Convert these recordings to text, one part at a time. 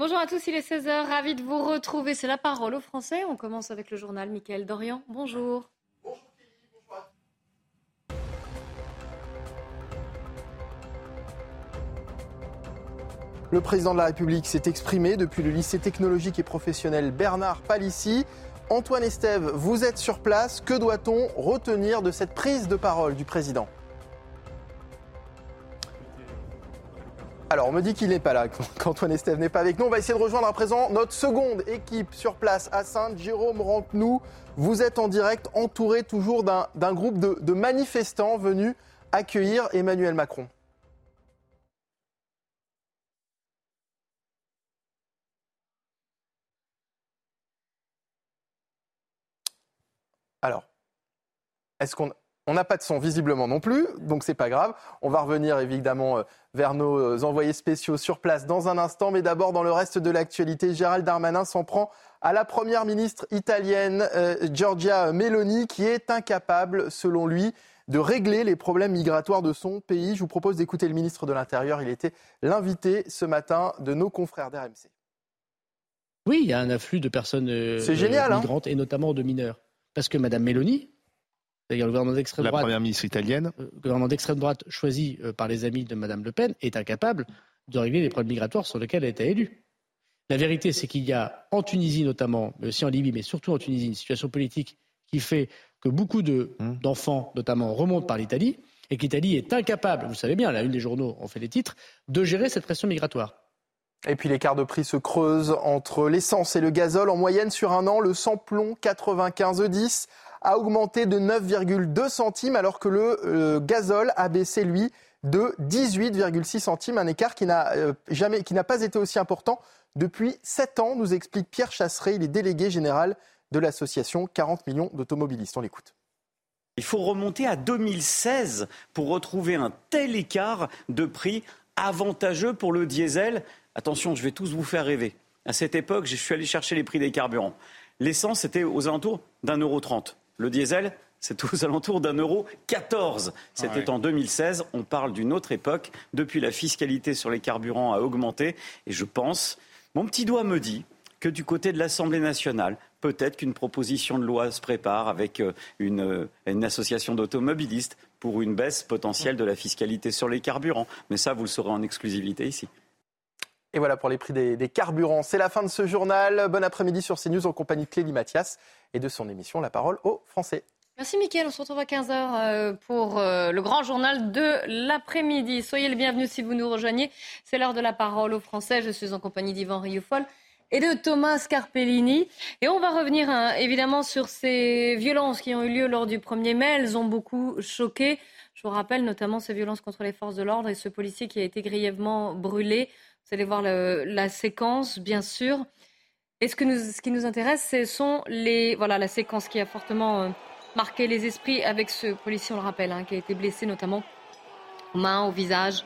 Bonjour à tous, il est 16h, ravi de vous retrouver. C'est la parole aux Français. On commence avec le journal Mickaël Dorian. Bonjour. Le président de la République s'est exprimé depuis le lycée technologique et professionnel Bernard Palissy. Antoine Estève, vous êtes sur place. Que doit-on retenir de cette prise de parole du président? Alors, on me dit qu'il n'est pas là, qu'Antoine Estève n'est pas avec nous. On va essayer de rejoindre à présent notre seconde équipe sur place à Sainte. Jérôme nous vous êtes en direct, entouré toujours d'un groupe de, de manifestants venus accueillir Emmanuel Macron. Alors, est-ce qu'on on n'a pas de son visiblement non plus, donc c'est pas grave. On va revenir évidemment euh, vers nos euh, envoyés spéciaux sur place dans un instant, mais d'abord dans le reste de l'actualité, Gérald Darmanin s'en prend à la première ministre italienne euh, Giorgia Meloni qui est incapable, selon lui, de régler les problèmes migratoires de son pays. Je vous propose d'écouter le ministre de l'Intérieur. Il était l'invité ce matin de nos confrères d'RMC. Oui, il y a un afflux de personnes hein. migrantes et notamment de mineurs. Parce que Mme Meloni, D'ailleurs, le gouvernement d'extrême droite. La première ministre italienne. Euh, le gouvernement d'extrême droite choisi euh, par les amis de Mme Le Pen est incapable de régler les problèmes migratoires sur lesquels elle a été élue. La vérité, c'est qu'il y a en Tunisie notamment, mais aussi en Libye, mais surtout en Tunisie, une situation politique qui fait que beaucoup hum. d'enfants, notamment, remontent par l'Italie et que l'Italie est incapable, vous savez bien, la une des journaux ont fait les titres, de gérer cette pression migratoire. Et puis l'écart de prix se creuse entre l'essence et le gazole. En moyenne, sur un an, le samplon 95E10 a augmenté de 9,2 centimes alors que le euh, gazole a baissé, lui, de 18,6 centimes, un écart qui n'a euh, jamais, qui n'a pas été aussi important depuis 7 ans, nous explique Pierre Chasseret, il est délégué général de l'association 40 millions d'automobilistes. On l'écoute. Il faut remonter à 2016 pour retrouver un tel écart de prix avantageux pour le diesel. Attention, je vais tous vous faire rêver. À cette époque, je suis allé chercher les prix des carburants. L'essence était aux alentours d'un euro trente. Le diesel, c'est aux alentours d'un euro 14. C'était ah en 2016. On parle d'une autre époque. Depuis, la fiscalité sur les carburants a augmenté. Et je pense, mon petit doigt me dit que du côté de l'Assemblée nationale, peut-être qu'une proposition de loi se prépare avec euh, une, euh, une association d'automobilistes pour une baisse potentielle de la fiscalité sur les carburants. Mais ça, vous le saurez en exclusivité ici. Et voilà pour les prix des, carburants. C'est la fin de ce journal. Bon après-midi sur CNews en compagnie de Clélie Mathias et de son émission La parole aux Français. Merci Mickaël, on se retrouve à 15h euh, pour euh, le grand journal de l'après-midi. Soyez les bienvenus si vous nous rejoignez. C'est l'heure de la parole aux Français. Je suis en compagnie d'Yvan Rioufol et de Thomas Carpellini. Et on va revenir hein, évidemment sur ces violences qui ont eu lieu lors du 1er mai. Elles ont beaucoup choqué. Je vous rappelle notamment ces violences contre les forces de l'ordre et ce policier qui a été grièvement brûlé. Vous allez voir la séquence, bien sûr. Et ce, que nous, ce qui nous intéresse, ce sont les, voilà, la séquence qui a fortement euh, marqué les esprits avec ce policier, on le rappelle, hein, qui a été blessé notamment aux mains, au visage,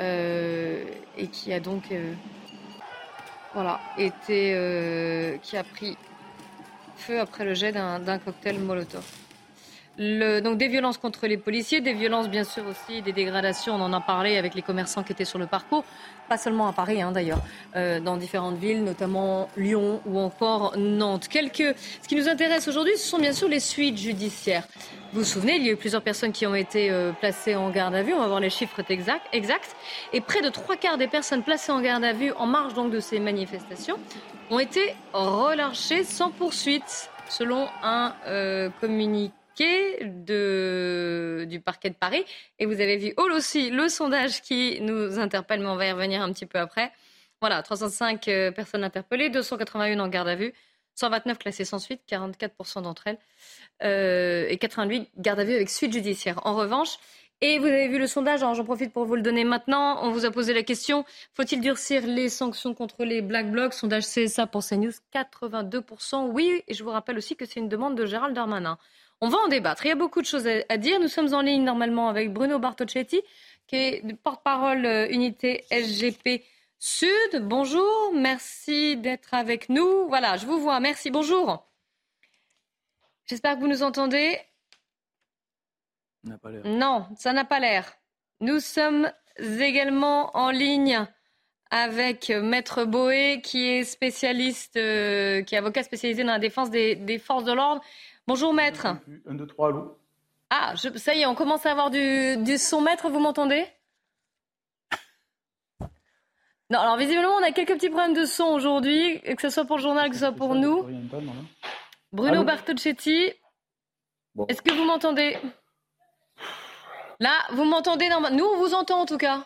euh, et qui a donc euh, voilà, été, qui a pris feu après le jet d'un cocktail Molotov donc des violences contre les policiers, des violences bien sûr aussi, des dégradations. On en a parlé avec les commerçants qui étaient sur le parcours, pas seulement à Paris hein, d'ailleurs, euh, dans différentes villes, notamment Lyon ou encore Nantes. Quelques... Ce qui nous intéresse aujourd'hui, ce sont bien sûr les suites judiciaires. Vous vous souvenez, il y a eu plusieurs personnes qui ont été euh, placées en garde à vue. On va voir les chiffres exacts. exacts. Et près de trois quarts des personnes placées en garde à vue en marge donc de ces manifestations ont été relâchées sans poursuite, selon un euh, communiqué du parquet de Paris. Et vous avez vu aussi le sondage qui nous interpelle, mais on va y revenir un petit peu après. Voilà, 305 euh, personnes interpellées, 281 en garde à vue, 129 classées sans suite, 44% d'entre elles, euh, et 88 garde à vue avec suite judiciaire. En revanche, et vous avez vu le sondage, j'en profite pour vous le donner maintenant. On vous a posé la question faut-il durcir les sanctions contre les Black Blocs? Sondage CSA pour CNews 82%. Oui, et je vous rappelle aussi que c'est une demande de Gérald Darmanin. On va en débattre. Il y a beaucoup de choses à, dire. Nous sommes en ligne normalement avec Bruno Bartocchetti, qui est porte-parole euh, unité SGP Sud. Bonjour, merci d'être avec nous. Voilà, je vous vois. Merci, bonjour. J'espère que vous nous entendez. Non, ça n'a pas l'air. Nous sommes également en ligne avec Maître Boé, qui est spécialiste, euh, qui est avocat spécialisé dans la défense des, forces de l'ordre. Bonjour Maître. Un, deux, trois, allô Ah, ça y est, on commence à avoir du, du son. Maître, vous m'entendez? Non, alors visiblement, on a quelques petits problèmes de son aujourd'hui, que ce soit pour le journal, que ce soit pour nous. Bruno Bartocchetti, est-ce que vous m'entendez? Là, vous m'entendez Nous, on vous entend en tout cas.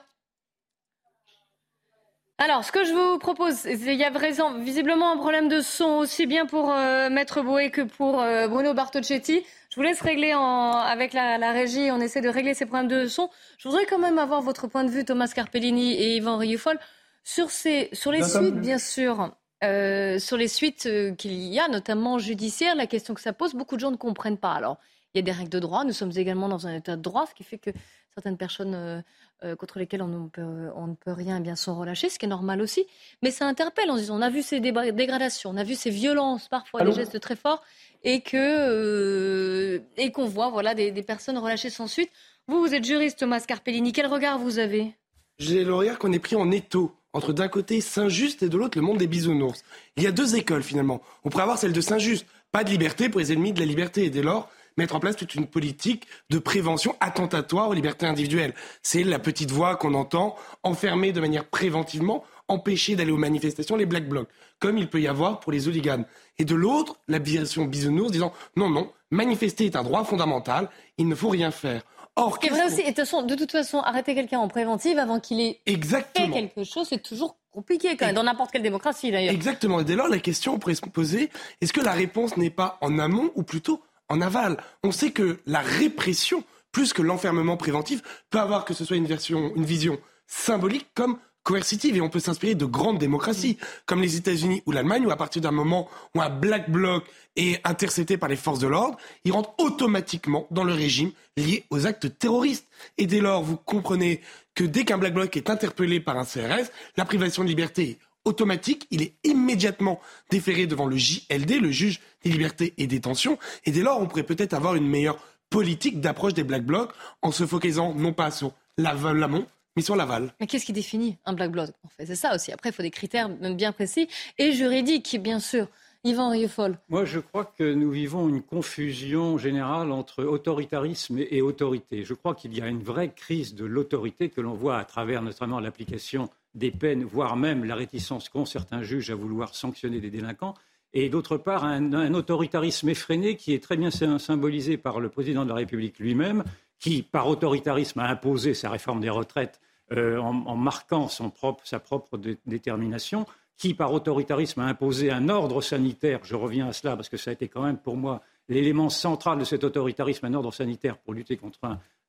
Alors, ce que je vous propose, il y a visiblement un problème de son aussi bien pour euh, Maître Boué que pour euh, Bruno Bartocchetti. Je vous laisse régler avec la, régie, on essaie de régler ces problèmes de son. Je voudrais quand même avoir votre point de vue, Thomas Carpellini et Yvan Rioufol, sur, ces, sur les suites, bien sûr. Euh, sur les suites qu'il y a, notamment judiciaires, la question que ça pose, beaucoup de gens ne comprennent pas. Alors, il y a des règles de droit. Nous sommes également dans un état de droit, ce qui fait que certaines personnes euh, contre lesquelles on ne, peut, on ne peut rien bien sont relâchées, ce qui est normal aussi. Mais ça interpelle en disant on a vu ces dégradations, on a vu ces violences, parfois des gestes très forts, et que euh, et qu'on voit voilà des, personnes relâchées sans suite. Vous, vous êtes juriste, Thomas Carpellini. Quel regard vous avez? J'ai le regard qu'on est pris en étau entre d'un côté Saint-Just et de l'autre le monde des bisounours. Il y a deux écoles finalement. On pourrait avoir celle de Saint-Just, pas de liberté pour les ennemis de la liberté, et dès lors mettre en place toute une politique de prévention attentatoire aux libertés individuelles. C'est la petite voix qu'on entend, enfermer de manière préventivement, empêcher d'aller aux manifestations les black blocs, comme il peut y avoir pour les hooligans. Et de l'autre, la version bisounours disant non, non, manifester est un droit fondamental, il ne faut rien faire. Or, vrai aussi, de, toute façon, arrêter quelqu'un en préventive avant qu'il ait fait quelque chose, c'est toujours compliqué quand même, dans n'importe quelle démocratie d'ailleurs. Exactement. Et dès lors, la question pourrait se poser, est-ce que la réponse n'est pas en amont ou plutôt en aval. On sait que la répression, plus que l'enfermement préventif, peut avoir que ce soit une, vision symbolique comme coercitive et on peut s'inspirer de grandes démocraties comme les États-Unis ou l'Allemagne où à partir d'un moment où un black bloc est intercepté par les forces de l'ordre, il rentre automatiquement dans le régime lié aux actes terroristes. Et dès lors, vous comprenez que dès qu'un black bloc est interpellé par un CRS, la privation de liberté automatique, il est immédiatement déféré devant le JLD, le juge des libertés et détention, et dès lors on pourrait peut-être avoir une meilleure politique d'approche des Black Blocs en se focalisant non pas sur l'amont, mais sur l'aval. Mais qu'est-ce qui définit un Black Bloc en fait? C'est ça aussi. Après, il faut des critères bien précis et juridiques, bien sûr. Yvan Rieufol. Moi, je crois que nous vivons une confusion générale entre autoritarisme et autorité. Je crois qu'il y a une vraie crise de l'autorité que l'on voit à travers notamment l'application des peines, voire même la réticence qu'ont certains juges à vouloir sanctionner des délinquants, et d'autre part un, autoritarisme effréné qui est très bien symbolisé par le président de la République lui-même, qui, par autoritarisme, a imposé sa réforme des retraites euh, en, marquant sa propre détermination, qui, par autoritarisme, a imposé un ordre sanitaire, je reviens à cela parce que ça a été quand même pour moi l'élément central de cet autoritarisme, un ordre sanitaire pour lutter contre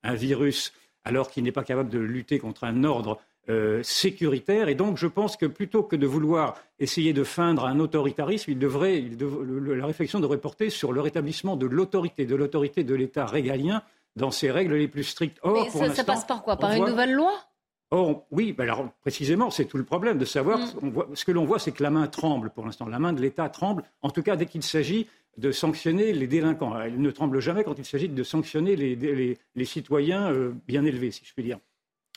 un virus, alors qu'il n'est pas capable de lutter contre un ordre euh, sécuritaire. Et donc, je pense que plutôt que de vouloir essayer de feindre un autoritarisme, il devrait, la réflexion devrait porter sur le rétablissement de l'autorité, de l'autorité de l'État régalien dans ses règles les plus strictes. Or, Mais ça, passe par quoi? Par une nouvelle loi? Or, oui, ben alors précisément, c'est tout le problème de savoir. Mm. ce que l'on voit, c'est que la main tremble pour l'instant. La main de l'État tremble, en tout cas dès qu'il s'agit de sanctionner les délinquants. Elle ne tremble jamais quand il s'agit de sanctionner les, citoyens euh, bien élevés, si je puis dire,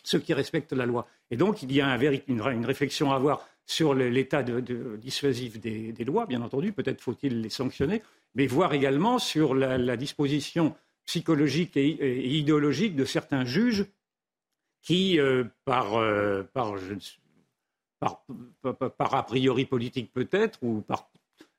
ceux qui respectent la loi. Et donc, il y a une, réflexion à avoir sur l'état dissuasif des, lois, bien entendu. Peut-être faut-il les sanctionner, mais voir également sur la, disposition psychologique et, idéologique de certains juges qui, euh, euh, par, a priori politique peut-être, ou par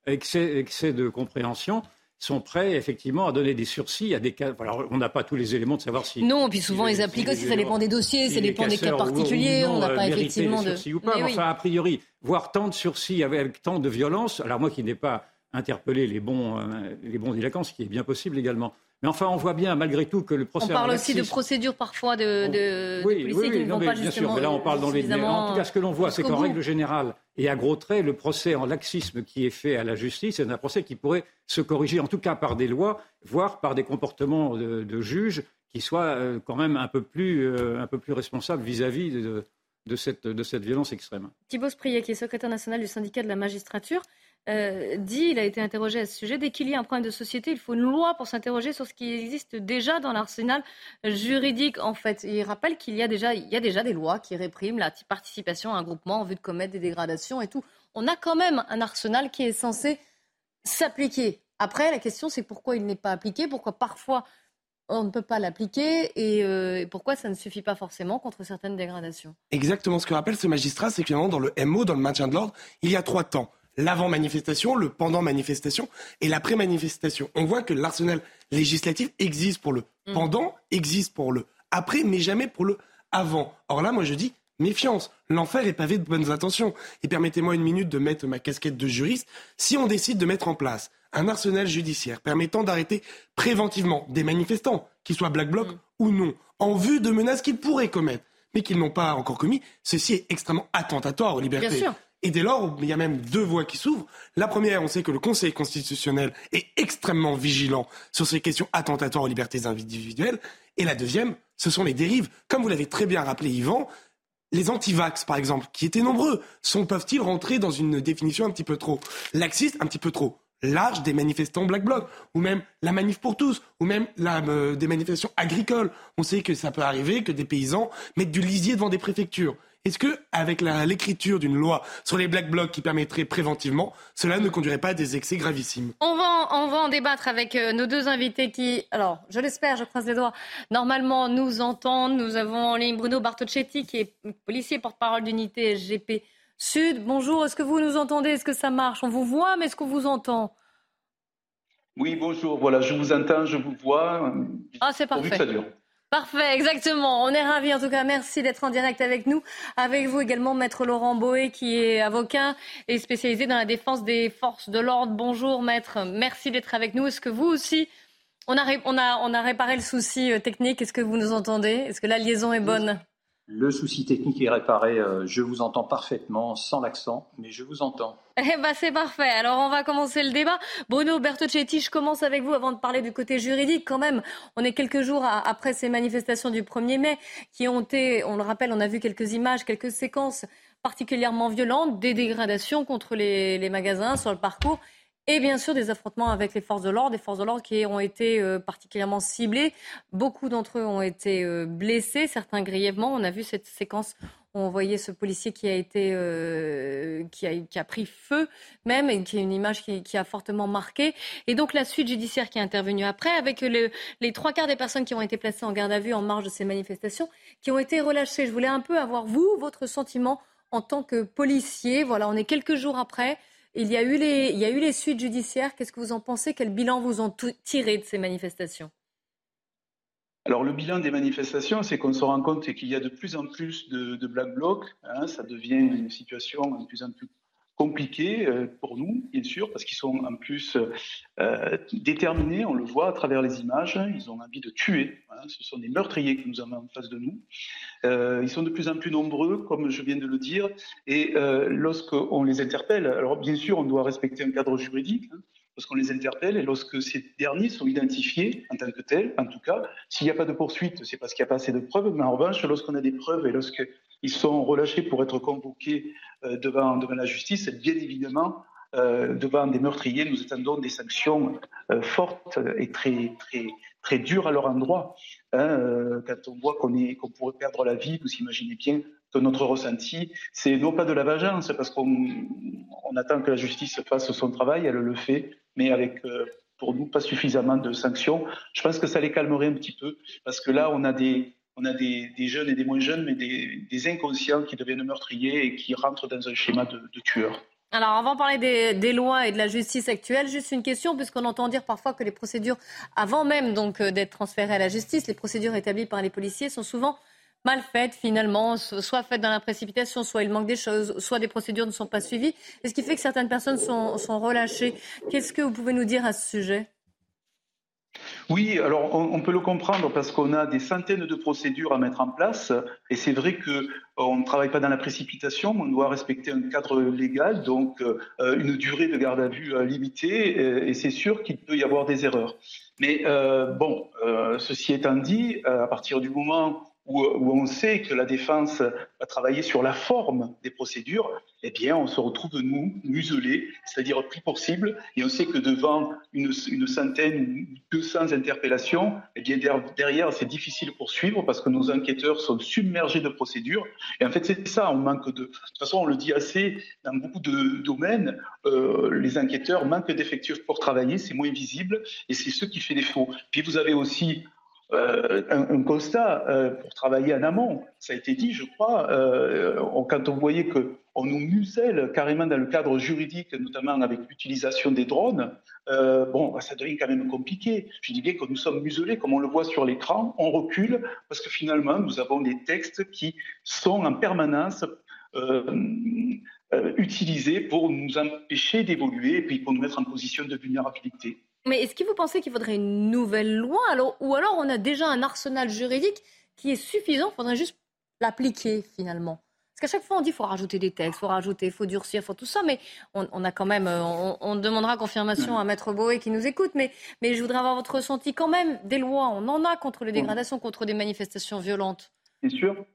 excès de compréhension, sont prêts effectivement à donner des sursis à des cas. Alors, on n'a pas tous les éléments de savoir si. Non, puis souvent ils appliquent aussi, ça dépend des dossiers, ça dépend des cas particuliers, on n'a pas effectivement de. Sursis ou pas, enfin, a priori, voir tant de sursis avec, tant de violence, alors moi qui n'ai pas interpellé les bons, euh, les bons délinquants, ce qui est bien possible également. Mais enfin, on voit bien malgré tout que le procès. On parle aussi de procédures parfois de, de, oui, de policiers qui ne vont pas bien Sûr, mais là, on parle dans les. En tout cas, ce que l'on voit, c'est qu'en règle générale, et à gros traits, le procès en laxisme qui est fait à la justice c'est un procès qui pourrait se corriger, en tout cas par des lois, voire par des comportements de, juges qui soient euh, quand même un peu plus, euh, un peu plus responsables vis-à-vis de, de, cette, de cette violence extrême. Thibaut Sprier, qui est secrétaire national du syndicat de la magistrature. Euh, dit, il a été interrogé à ce sujet, dès qu'il y a un problème de société, il faut une loi pour s'interroger sur ce qui existe déjà dans l'arsenal juridique. En fait, il rappelle qu'il y a déjà, y a déjà des lois qui répriment la participation à un groupement en vue de commettre des dégradations et tout. On a quand même un arsenal qui est censé s'appliquer. Après, la question, c'est pourquoi il n'est pas appliqué, pourquoi parfois on ne peut pas l'appliquer euh, et, pourquoi ça ne suffit pas forcément contre certaines dégradations. Exactement ce que rappelle ce magistrat, c'est que dans le MO, dans le maintien de l'ordre, il y a trois temps l'avant-manifestation, le pendant-manifestation et l'après-manifestation. On voit que l'arsenal législatif existe pour le mm. pendant, existe pour le après, mais jamais pour le avant. Or là, moi je dis méfiance. L'enfer est pavé de bonnes intentions. Et permettez-moi une minute de mettre ma casquette de juriste. Si on décide de mettre en place un arsenal judiciaire permettant d'arrêter préventivement des manifestants, qu'ils soient Black Bloc mm. ou non, en vue de menaces qu'ils pourraient commettre, mais qu'ils n'ont pas encore commis, ceci est extrêmement attentatoire aux libertés. Et dès lors, il y a même deux voies qui s'ouvrent. La première, on sait que le Conseil constitutionnel est extrêmement vigilant sur ces questions attentatoires aux libertés individuelles. Et la deuxième, ce sont les dérives. Comme vous l'avez très bien rappelé, Yvan, les antivax, par exemple, qui étaient nombreux, sont, peuvent-ils rentrer dans une définition un petit peu trop laxiste, un petit peu trop large des manifestants Black Bloc, ou même la manif pour tous, ou même euh, des manifestations agricoles? On sait que ça peut arriver que des paysans mettent du lisier devant des préfectures. Est-ce que, avec l'écriture d'une loi sur les black blocs qui permettrait préventivement, cela ne conduirait pas à des excès gravissimes? On va, on va en débattre avec euh, nos deux invités qui, alors, je l'espère, je croise les doigts, normalement nous entendent. Nous avons en ligne Bruno Bartocchetti, qui est policier porte-parole d'unité SGP Sud. Bonjour, est-ce que vous nous entendez? Est-ce que ça marche? On vous voit, mais est-ce qu'on vous entend? Oui, bonjour. Voilà, je vous entends, je vous vois. Ah, c'est parfait. ça dure. Parfait, exactement. On est ravis en tout cas. Merci d'être en direct avec nous. Avec vous également, Maître Laurent Boé, qui est avocat et spécialisé dans la défense des forces de l'ordre. Bonjour, Maître. Merci d'être avec nous. Est-ce que vous aussi, on a, on a, réparé le souci euh, technique? Est-ce que vous nous entendez? Est-ce que la liaison est bonne? Le souci technique est réparé. Euh, je vous entends parfaitement, sans l'accent, mais je vous entends. Eh ben c'est parfait. Alors on va commencer le débat. Bruno Bertocchetti, je commence avec vous avant de parler du côté juridique. Quand même, on est quelques jours après ces manifestations du 1er mai qui ont été, on le rappelle, on a vu quelques images, quelques séquences particulièrement violentes, des dégradations contre les magasins sur le parcours et bien sûr des affrontements avec les forces de l'ordre, des forces de l'ordre qui ont été euh, particulièrement ciblées. Beaucoup d'entre eux ont été euh, blessés, certains grièvement. On a vu cette séquence où on voyait ce policier qui a été euh, qui, a, qui, a, pris feu même et qui est une image qui, a fortement marqué. Et donc la suite judiciaire qui est intervenue après avec le, les trois quarts des personnes qui ont été placées en garde à vue en marge de ces manifestations qui ont été relâchées. Je voulais un peu avoir vous votre sentiment en tant que policier. Voilà, on est quelques jours après. Il y a eu les, suites judiciaires. Qu'est-ce que vous en pensez? Quel bilan vous ont tiré de ces manifestations? Alors le bilan des manifestations, c'est qu'on se rend compte qu'il y a de plus en plus de, black blocs. Hein. ça devient une situation de plus en plus compliqué euh, pour nous, bien sûr, parce qu'ils sont en plus euh, déterminés, on le voit à travers les images, ils ont envie de tuer, hein. ce sont des meurtriers que nous avons en face de nous. Euh, ils sont de plus en plus nombreux, comme je viens de le dire, et lorsqu'on les interpelle, alors bien sûr, on doit respecter un cadre juridique, hein, lorsqu'on les interpelle et lorsque ces derniers sont identifiés en tant que tels, en tout cas, s'il n'y a pas de poursuite, c'est parce qu'il n'y a pas assez de preuves, mais en revanche, lorsqu'on a des preuves et lorsqu'ils sont relâchés pour être convoqués euh, devant, devant la justice, bien évidemment, euh, devant des meurtriers, nous attendons des sanctions euh, fortes et très, très, très dures à leur endroit. Hein, quand on voit qu'on qu'on pourrait perdre la vie, vous imaginez bien que notre ressenti, c'est non pas de la vengeance, parce qu'on on attend que la justice fasse son travail, elle le fait, mais avec, pour nous, pas suffisamment de sanctions. Je pense que ça les calmerait un petit peu, parce que là, on a des, on a des, jeunes et des moins jeunes, mais des, inconscients qui deviennent meurtriers et qui rentrent dans un schéma de, tueurs. Alors, avant de parler des, lois et de la justice actuelle, juste une question, puisqu'on entend dire parfois que les procédures, avant même donc euh, d'être transférées à la justice, les procédures établies par les policiers sont souvent mal faites finalement, soit faites dans la précipitation, soit il manque des choses, soit des procédures ne sont pas suivies, et ce qui fait que certaines personnes sont relâchées? Qu'est-ce que vous pouvez nous dire à ce sujet? Oui, alors on, peut le comprendre parce qu'on a des centaines de procédures à mettre en place et c'est vrai que euh, on ne travaille pas dans la précipitation, on doit respecter un cadre légal, donc euh, une durée de garde à vue euh, limitée et c'est sûr qu'il peut y avoir des erreurs. Mais bon, ceci étant dit, à partir du moment où, on sait que la défense à travailler sur la forme des procédures, eh bien, on se retrouve, nous, muselés, c'est-à-dire pris pour cible, et on sait que devant une, centaine ou 200 interpellations, eh bien, derrière, c'est difficile pour suivre parce que nos enquêteurs sont submergés de procédures. Et en fait, c'est ça, on manque de... De toute façon, on le dit assez, dans beaucoup de domaines, euh, les enquêteurs manquent d'effectifs pour travailler, c'est moins visible, et c'est ce qui fait défaut. Puis vous avez aussi euh, un, constat euh, pour travailler en amont. Ça a été dit, je crois, euh, quand on voyait qu'on nous muselle carrément dans le cadre juridique, notamment avec l'utilisation des drones, bon, ça devient quand même compliqué. Je dis bien que nous sommes muselés, comme on le voit sur l'écran, on recule, parce que finalement, nous avons des textes qui sont en permanence utilisés pour nous empêcher d'évoluer et puis pour nous mettre en position de vulnérabilité. Mais est-ce que vous pensez qu'il faudrait une nouvelle loi alors, Ou alors on a déjà un arsenal juridique qui est suffisant, il faudrait juste l'appliquer finalement? Parce qu'à chaque fois, on dit qu'il faut rajouter des textes, il faut rajouter, il faut durcir, il faut tout ça, mais on, a quand même, euh, on, demandera confirmation à Maître Boé qui nous écoute, mais, mais je voudrais avoir votre ressenti quand même des lois. On en a contre les dégradations, contre des manifestations violentes. Bien sûr.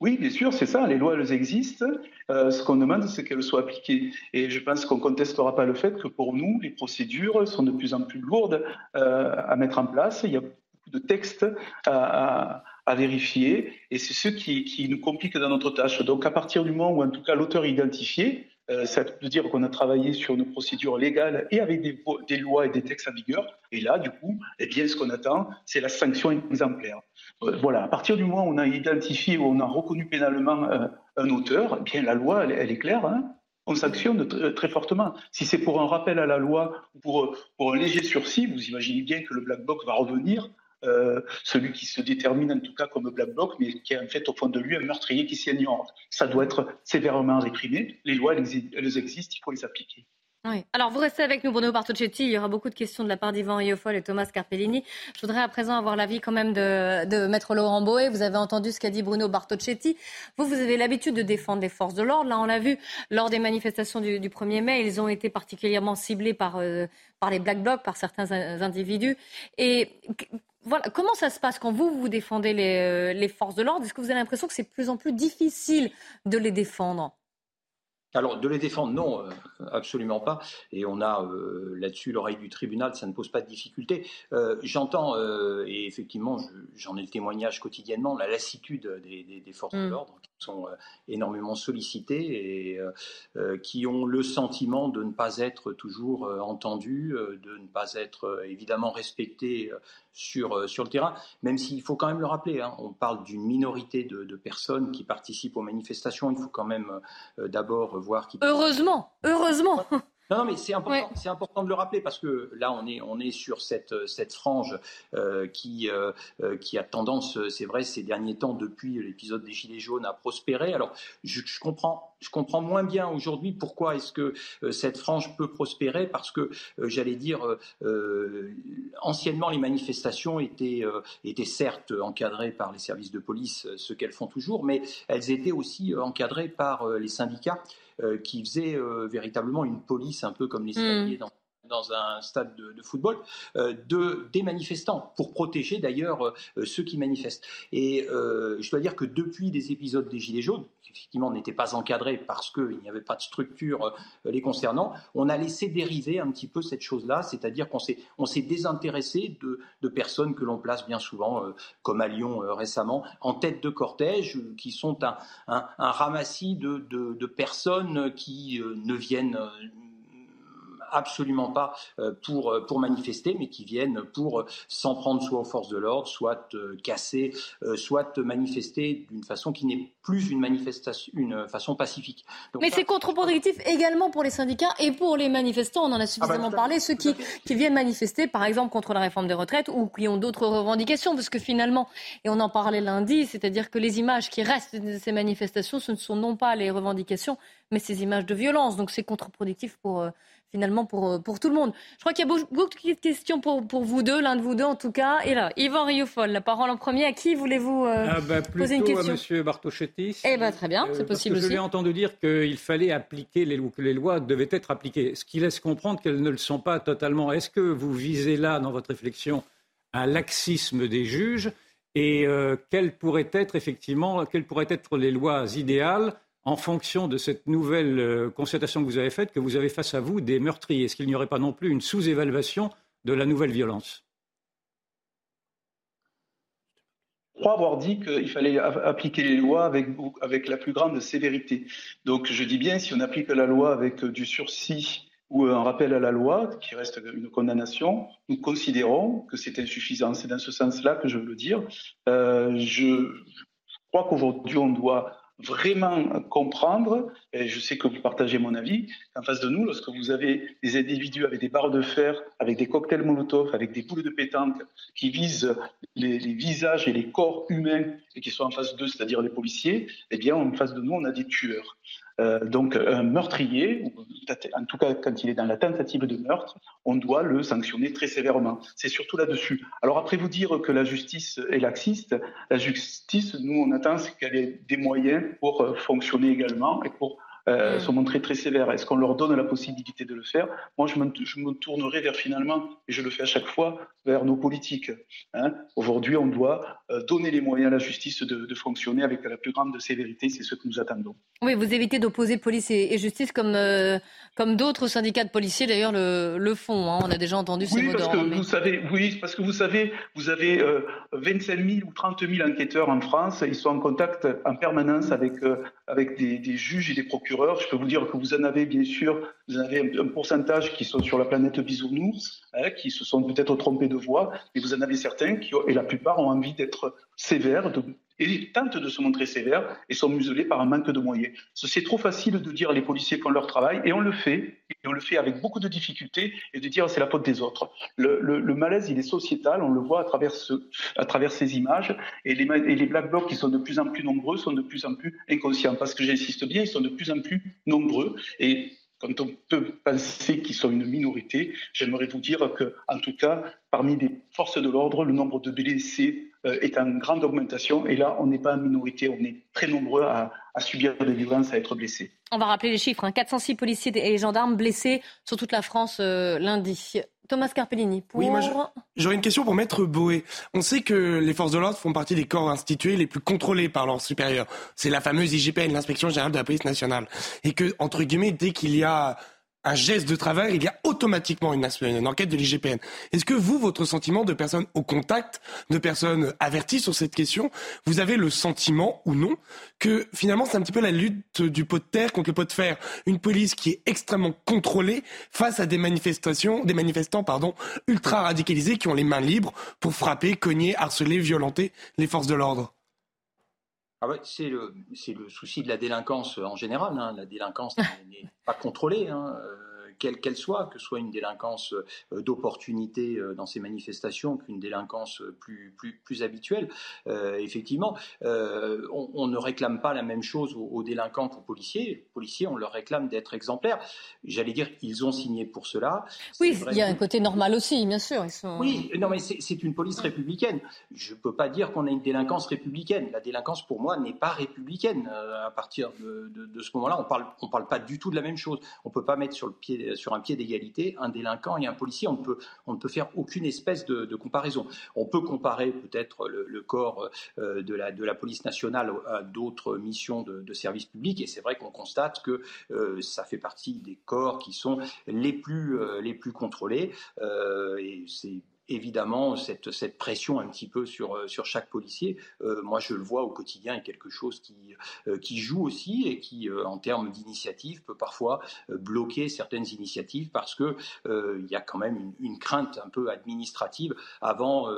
Oui, bien sûr, c'est ça. Les lois, elles existent. Euh, ce qu'on demande, c'est qu'elles soient appliquées. Et je pense qu'on ne contestera pas le fait que pour nous, les procédures sont de plus en plus lourdes euh, à mettre en place. Il y a beaucoup de textes à, vérifier. Et c'est ce qui, nous complique dans notre tâche. Donc, à partir du moment où, en tout cas, l'auteur est identifié, ça veut dire qu'on a travaillé sur une procédure légale et avec des, des, lois et des textes en vigueur. Et là, du coup, eh bien, ce qu'on attend, c'est la sanction exemplaire. Euh, voilà, à partir du moment où on a identifié, où on a reconnu pénalement euh, un auteur, eh bien la loi, elle, est claire. Hein on sanctionne très, fortement. Si c'est pour un rappel à la loi ou pour, pour un léger sursis, vous imaginez bien que le black box va revenir euh, celui qui se détermine en tout cas comme black bloc, mais qui est en fait au fond de lui un meurtrier qui s'y Ça doit être sévèrement réprimé. Les lois, elles, existent, il faut les appliquer. Oui. Alors, vous restez avec nous, Bruno Bartocchetti. Il y aura beaucoup de questions de la part d'Ivan Iofol et Thomas Carpellini. Je voudrais à présent avoir l'avis quand même de, de Maître Laurent Boé. Vous avez entendu ce qu'a dit Bruno Bartocchetti. Vous, vous avez l'habitude de défendre les forces de l'ordre. Là, on l'a vu lors des manifestations du, 1er mai. Ils ont été particulièrement ciblés par, euh, par les Black Blocs, par certains individus. Et voilà, comment ça se passe quand vous, vous défendez les, euh, les forces de l'ordre? Est-ce que vous avez l'impression que c'est de plus en plus difficile de les défendre? Alors, de les défendre, non, euh, absolument pas. Et on a euh, là-dessus l'oreille du tribunal, ça ne pose pas de difficulté. Euh, j'entends, et effectivement, j'en ai le témoignage quotidiennement, la lassitude des, forces de mm. l'ordre qui sont énormément sollicitées et qui ont le sentiment de ne pas être toujours entendus, de ne pas être évidemment respectés sur, sur le terrain, même s'il faut quand même le rappeler, hein, on parle d'une minorité de, de, personnes qui participent aux manifestations, il faut quand même d'abord Heureusement, heureusement. Non, non, mais c'est important, c'est important de le rappeler parce que là, on est, on est sur cette, cette frange euh, qui, euh, euh, qui a tendance, c'est vrai, ces derniers temps, depuis l'épisode des Gilets jaunes, à prospérer. Alors, je, comprends, je comprends moins bien aujourd'hui pourquoi est-ce que cette frange peut prospérer parce que, j'allais dire, anciennement, les manifestations étaient, étaient certes encadrées par les services de police, ce qu'elles font toujours, mais elles étaient aussi encadrées par les syndicats. Euh, qui faisait euh, véritablement une police un peu comme les hmm. dans dans un stade de, football, euh, de, des manifestants, pour protéger d'ailleurs ceux qui manifestent. Et je dois dire que depuis des épisodes des Gilets jaunes, qui effectivement n'étaient pas encadrés parce qu'il n'y avait pas de structure les concernant, on a laissé dériver un petit peu cette chose-là, c'est-à-dire qu'on s'est, on s'est désintéressé de, de, personnes que l'on place bien souvent, comme à Lyon récemment, en tête de cortège, qui sont un, un, un ramassis de, de, de, personnes qui ne viennent absolument pas euh, pour, euh, pour manifester, mais qui viennent pour s'en prendre soit aux forces de l'ordre, soit euh, casser, soit manifester d'une façon qui n'est plus une manifestation, une façon pacifique. mais c'est contre-productif également pour les syndicats et pour les manifestants. On en a suffisamment ah bah, parlé. Ceux qui, qui viennent manifester, par exemple, contre la réforme des retraites ou qui ont d'autres revendications, parce que finalement, et on en parlait lundi, c'est-à-dire que les images qui restent de ces manifestations, ce ne sont non pas les revendications, mais ces images de violence. Donc c'est contre-productif pour finalement pour, euh, pour tout le monde. Je crois qu'il y a beaucoup de questions pour, pour vous deux, l'un de vous deux en tout cas. Et là, Yvan Rioufol, la parole en premier. À qui voulez-vous euh, ah bah, poser une question à M. Bartoschetti. Eh bien, très bien, c'est euh, possible aussi. Je l'ai entendu dire qu'il fallait appliquer les lois, que les lois devaient être appliquées, ce qui laisse comprendre qu'elles ne le sont pas totalement. Est-ce que vous visez là, dans votre réflexion, un laxisme des juges? Et euh, quelles pourraient être effectivement, quelles pourraient être les lois idéales en fonction de cette nouvelle euh, constatation que vous avez faite, que vous avez face à vous des meurtriers Est-ce qu'il n'y aurait pas non plus une sous-évaluation de la nouvelle violence? Je crois avoir dit qu'il fallait appliquer les lois avec, la plus grande sévérité. Donc je dis bien, si on applique la loi avec du sursis ou un rappel à la loi, qui reste une condamnation, nous considérons que c'est insuffisant. C'est dans ce sens-là que je veux le dire. Euh, je crois qu'aujourd'hui, on doit vraiment comprendre, et je sais que vous partagez mon avis, qu'en face de nous, lorsque vous avez des individus avec des barres de fer, avec des cocktails Molotov, avec des boules de pétanque qui visent les, les visages et les corps humains et qui sont en face d'eux, c'est-à-dire les policiers, eh bien, en face de nous, on a des tueurs. Euh, donc un meurtrier, en tout cas quand il est dans la tentative de meurtre, on doit le sanctionner très sévèrement. C'est surtout là-dessus. Alors après vous dire que la justice est laxiste, la justice, nous on attend qu'elle ait des moyens pour euh, fonctionner également et pour euh, mm. se montrer très sévère. Est-ce qu'on leur donne la possibilité de le faire? Moi, je me, je me, tournerai vers finalement, et je le fais à chaque fois, vers nos politiques. Hein. Aujourd'hui, on doit euh, donner les moyens à la justice de, de, fonctionner avec la plus grande sévérité. C'est ce que nous attendons. Oui, vous évitez d'opposer police et, et, justice comme, euh, comme d'autres syndicats de policiers d'ailleurs le, le, font. Hein. On a déjà entendu ces oui, mots parce que mais... vous savez, Oui, parce que vous savez, vous avez 25 000 ou 30 000 enquêteurs en France. Ils sont en contact en permanence avec, avec des, des juges et des procureurs je peux vous dire que vous en avez bien sûr, vous en avez un, pourcentage qui sont sur la planète bisounours, hein, qui se sont peut-être trompés de voix, mais vous en avez certains qui, et la plupart ont envie d'être sévères, de, et tentent de se montrer sévères et sont muselés par un manque de moyens. C'est trop facile de dire les policiers font leur travail et on le fait, et on le fait avec beaucoup de difficultés et de dire c'est la faute des autres. Le, malaise, il est sociétal, on le voit à travers, à travers ces images et les, et les black blocs qui sont de plus en plus nombreux sont de plus en plus inconscients parce que j'insiste bien, ils sont de plus en plus nombreux et quand on peut penser qu'ils sont une minorité, j'aimerais vous dire que, en tout cas, parmi les forces de l'ordre, le nombre de blessés est en grande augmentation. Et là, on n'est pas en minorité, on est très nombreux à, à, subir des violences, à être blessés. On va rappeler les chiffres. Hein. 406 policiers et gendarmes blessés sur toute la France euh, lundi. Thomas Carpellini. Pour... Oui, moi j'aurais une question pour Maître Boé. On sait que les forces de l'ordre font partie des corps institués les plus contrôlés par leurs supérieurs. C'est la fameuse IGPN, l'inspection générale de la police nationale. Et que, entre guillemets, dès qu'il y a un geste de travers, il y a automatiquement une, enquête de l'IGPN. Est-ce que vous, votre sentiment de personnes au contact, de personnes averties sur cette question, vous avez le sentiment ou non que finalement c'est un petit peu la lutte du pot de terre contre le pot de fer, une police qui est extrêmement contrôlée face à des manifestations, des manifestants pardon, ultra radicalisés qui ont les mains libres pour frapper, cogner, harceler, violenter les forces de l'ordre ah ouais, c'est le, le, souci de la délinquance en général. Hein. La délinquance n'est pas contrôlée. Hein. Euh, quelle qu'elle soit, que ce soit une délinquance euh, d'opportunité euh, dans ces manifestations qu'une délinquance plus, plus, plus habituelle. Euh, effectivement, euh, on, on, ne réclame pas la même chose aux, aux, délinquants qu'aux policiers. Les policiers, on leur réclame d'être exemplaires. J'allais dire, ils ont signé pour cela. Oui, il y a un côté normal aussi, bien sûr. Ils sont... Oui, non, mais c'est une police républicaine. Je ne peux pas dire qu'on a une délinquance républicaine. La délinquance, pour moi, n'est pas républicaine. Euh, à partir de, de, de ce moment-là, on parle, on parle pas du tout de la même chose. On peut pas mettre sur le pied sur un pied d'égalité un délinquant et un policier. On ne peut, faire aucune espèce de, comparaison. On peut comparer peut-être le, corps euh, de, la, police nationale à d'autres missions de, service public, et c'est vrai qu'on constate que euh, ça fait partie des corps qui sont les plus, euh, les plus contrôlés, évidemment cette, pression un petit peu sur, euh, chaque policier, euh, moi je le vois au quotidien est quelque chose qui, euh, qui joue aussi et qui, en termes d'initiative, peut parfois bloquer certaines initiatives parce que il y a quand même une, crainte un peu administrative avant,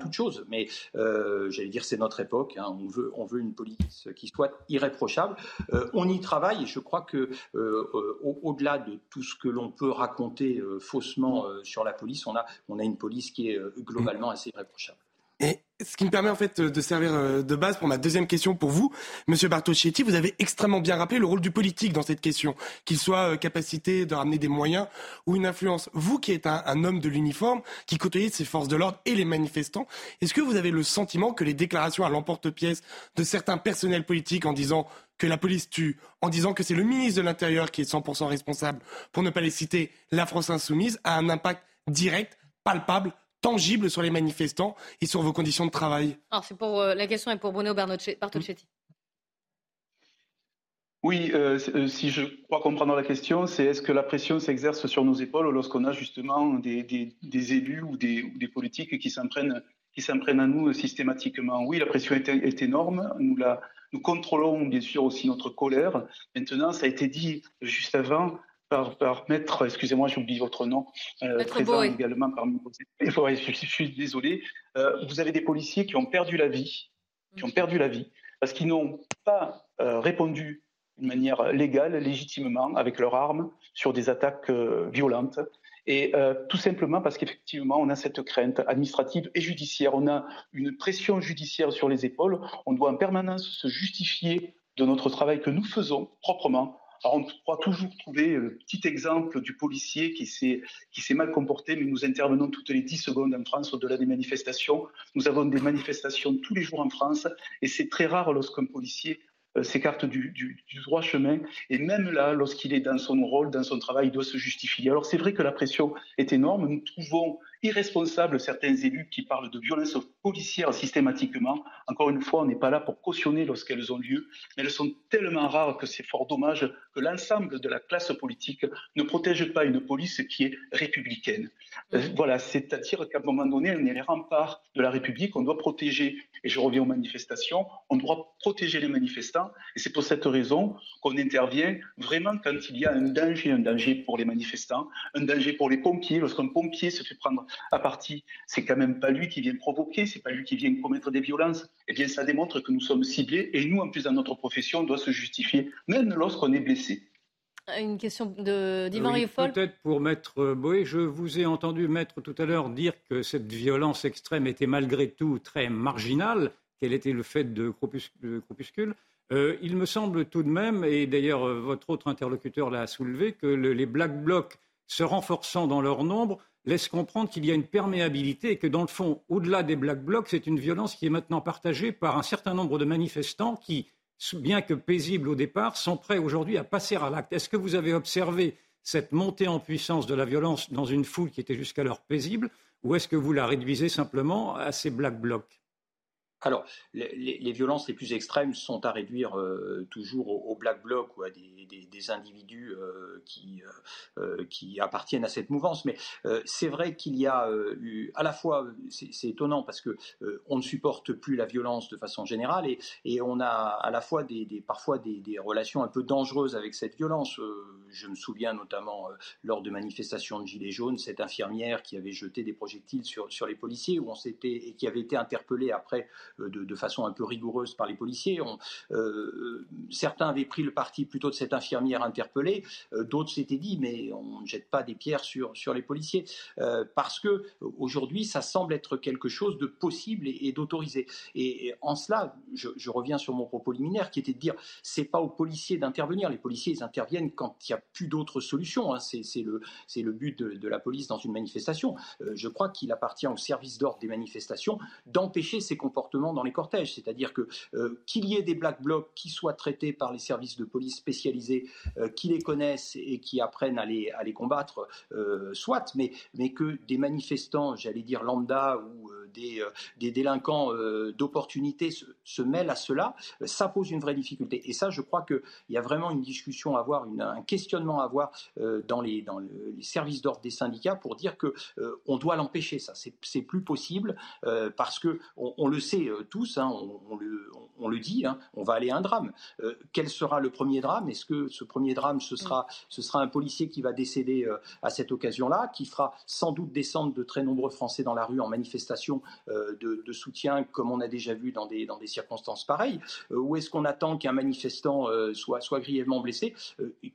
toute chose. Mais j'allais dire c'est notre époque, hein, on, veut, une police qui soit irréprochable. on y travaille et je crois que au-delà au de tout ce que l'on peut raconter faussement sur la police, on a, on a une police qui est euh, globalement assez irréprochable. Et ce qui me permet en fait de servir euh, de base pour ma deuxième question pour vous, Monsieur Bartoschetti, vous avez extrêmement bien rappelé le rôle du politique dans cette question, qu'il soit euh, capacité de ramener des moyens ou une influence. Vous qui êtes un, un homme de l'uniforme, qui côtoyez ces forces de l'ordre et les manifestants, est-ce que vous avez le sentiment que les déclarations à l'emporte-pièce de certains personnels politiques en disant que la police tue, en disant que c'est le ministre de l'Intérieur qui est 100% responsable, pour ne pas les citer, la France insoumise, a un impact direct palpable, tangible sur les manifestants et sur vos conditions de travail Alors, c'est pour, la question est pour Bruno Bartocchetti. Oui, euh, euh, si je crois comprendre la question, c'est est-ce que la pression s'exerce sur nos épaules lorsqu'on a justement des, des, élus ou des, ou des, politiques qui s'en prennent, qui s'en prennent à nous systématiquement? Oui, la pression est, est énorme. Nous, la, nous contrôlons bien sûr aussi notre colère. Maintenant, ça a été dit juste avant par, par maître, excusez-moi, j'ai oublié votre nom, euh, présent également parmi vos je, je, suis désolé. Euh, vous avez des policiers qui ont perdu la vie, qui ont perdu la vie parce qu'ils n'ont pas euh, répondu d'une manière légale, légitimement, avec leurs armes, sur des attaques euh, violentes. Et euh, tout simplement parce qu'effectivement, on a cette crainte administrative et judiciaire. On a une pression judiciaire sur les épaules. On doit en permanence se justifier de notre travail que nous faisons proprement. Alors on pourra toujours trouver le petit exemple du policier qui s'est, qui s'est mal comporté, mais nous intervenons toutes les 10 secondes en France au-delà des manifestations. Nous avons des manifestations tous les jours en France et c'est très rare lorsqu'un policier euh, s'écarte du, du, du, droit chemin. Et même là, lorsqu'il est dans son rôle, dans son travail, il doit se justifier. Alors c'est vrai que la pression est énorme. Nous trouvons irresponsables certains élus qui parlent de violences policières systématiquement. Encore une fois, on n'est pas là pour cautionner lorsqu'elles ont lieu, mais elles sont tellement rares que c'est fort dommage que l'ensemble de la classe politique ne protège pas une police qui est républicaine. Euh, voilà, c'est-à-dire qu'à un moment donné, on est les remparts de la République, on doit protéger, et je reviens aux manifestations, on doit protéger les manifestants, et c'est pour cette raison qu'on intervient vraiment quand il y a un danger, un danger pour les manifestants, un danger pour les pompiers, lorsqu'un pompier se fait prendre à partie, c'est quand même pas lui qui vient provoquer, c'est pas lui qui vient commettre des violences. Eh bien, ça démontre que nous sommes ciblés et nous, en plus, dans notre profession, on doit se justifier, même lorsqu'on est blessé. Une question d'Yvan oui, Peut-être pour Maître Boé, je vous ai entendu, Maître, tout à l'heure dire que cette violence extrême était malgré tout très marginale, qu'elle était le fait de groupuscules. Euh, il me semble tout de même, et d'ailleurs euh, votre autre interlocuteur l'a soulevé, que les Black Blocs se renforçant dans leur nombre laisse comprendre qu'il y a une perméabilité et que, dans le fond, au-delà des Black Blocs, c'est une violence qui est maintenant partagée par un certain nombre de manifestants qui, bien que paisibles au départ, sont prêts aujourd'hui à passer à l'acte. Est-ce que vous avez observé cette montée en puissance de la violence dans une foule qui était jusqu'alors paisible ou est-ce que vous la réduisez simplement à ces Black Blocs? Alors, les, violences les plus extrêmes sont à réduire euh, toujours au, black bloc ou à des, individus euh, qui, euh, qui appartiennent à cette mouvance. Mais c'est vrai qu'il y a eu, à la fois, c'est étonnant parce que on ne supporte plus la violence de façon générale et, et on a à la fois des, parfois des, relations un peu dangereuses avec cette violence. je me souviens notamment lors de manifestations de Gilets jaunes, cette infirmière qui avait jeté des projectiles sur, sur les policiers où on s'était et qui avait été interpellée après euh, de, façon un peu rigoureuse par les policiers. Euh, certains avaient pris le parti plutôt de cette infirmière interpellée, euh, d'autres s'étaient dit mais on ne jette pas des pierres sur, sur les policiers parce que aujourd'hui ça semble être quelque chose de possible et, d'autorisé. Et, en cela, je, reviens sur mon propos liminaire qui était de dire c'est pas aux policiers d'intervenir. Les policiers interviennent quand il n'y a plus d'autres solutions. Hein. C'est le, le but de, la police dans une manifestation. je crois qu'il appartient au service d'ordre des manifestations d'empêcher ces comportements dans les cortèges. C'est-à-dire que euh, qu'il y ait des black blocs qui soient traités par les services de police spécialisés, euh, qui les connaissent et qui apprennent à les, combattre, euh, soit, mais que des manifestants, j'allais dire lambda ou des, des, délinquants d'opportunité se, se, mêlent à cela, ça pose une vraie difficulté. Et ça, je crois qu'il y a vraiment une discussion à avoir, une, un questionnement à avoir dans, les, dans les services d'ordre des syndicats pour dire que on doit l'empêcher. Ça, c'est plus possible parce que on, on le sait tous, hein, on, le, dit, hein, on va aller à un drame. Euh, quel sera le premier drame? Est-ce que ce premier drame, ce sera, ce sera un policier qui va décéder euh, à cette occasion-là, qui fera sans doute descendre de très nombreux Français dans la rue en manifestation euh, de, soutien, comme on a déjà vu dans des, dans des circonstances pareilles Ou est-ce qu'on attend qu'un manifestant soit, soit grièvement blessé?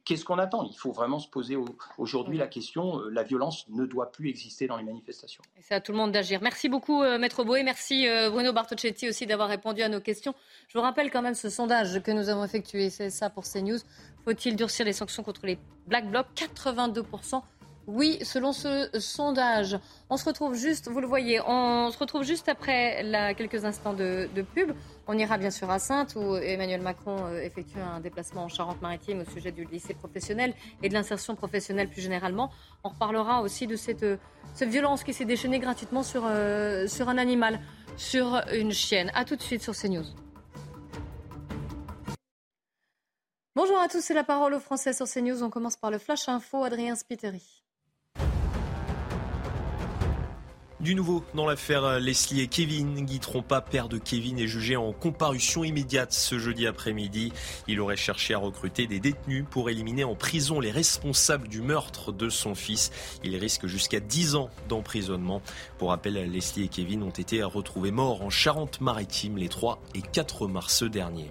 Qu'est-ce qu'on attend? Il faut vraiment se poser aujourd'hui la question, la violence ne doit plus exister dans les manifestations. C'est à tout le monde d'agir. Merci beaucoup, Maître Boé. Merci, Bruno Bartocchetti aussi d'avoir répondu à nos questions. Je vous rappelle quand même ce sondage que nous avons effectué, c'est ça pour CNews. Faut-il durcir les sanctions contre les Black Blocs? 82% Oui, selon ce sondage. On se retrouve juste, vous le voyez, on se retrouve juste après quelques instants de, pub. On ira bien sûr à Sainte où Emmanuel Macron euh, effectue un déplacement en Charente-Maritime au sujet du lycée professionnel et de l'insertion professionnelle plus généralement. On reparlera aussi de cette, cette violence qui s'est déchaînée gratuitement sur, euh, un animal, sur une chienne. A tout de suite sur CNews. Bonjour à tous, c'est la parole aux Français sur CNews. On commence par le Flash Info, Adrien Spiteri. Du nouveau dans l'affaire Leslie et Kevin. Guy Trompa, père de Kevin, est jugé en comparution immédiate ce jeudi après-midi. Il aurait cherché à recruter des détenus pour éliminer en prison les responsables du meurtre de son fils. Il risque jusqu'à 10 ans d'emprisonnement. Pour rappel, Leslie et Kevin ont été retrouvés morts en Charente-Maritime les 3 et 4 mars dernier.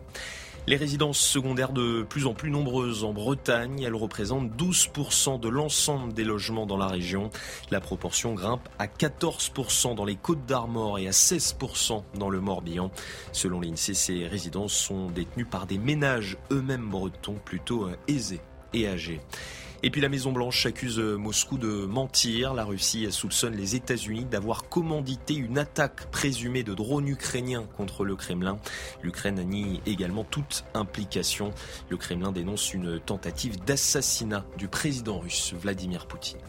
Les résidences secondaires de plus en plus nombreuses en Bretagne, elles représentent 12% de l'ensemble des logements dans la région. La proportion grimpe à 14% dans les Côtes d'Armor et à 16% dans le Morbihan. Selon l'INSEE, ces résidences sont détenues par des ménages eux-mêmes bretons plutôt euh, aisés et âgés. Et puis la Maison-Blanche accuse Moscou de mentir. La Russie soupçonne les États-Unis d'avoir commandité une attaque présumée de drones ukrainiens contre le Kremlin. L'Ukraine nie également toute implication. Le Kremlin dénonce une tentative d'assassinat du président russe Vladimir Poutine.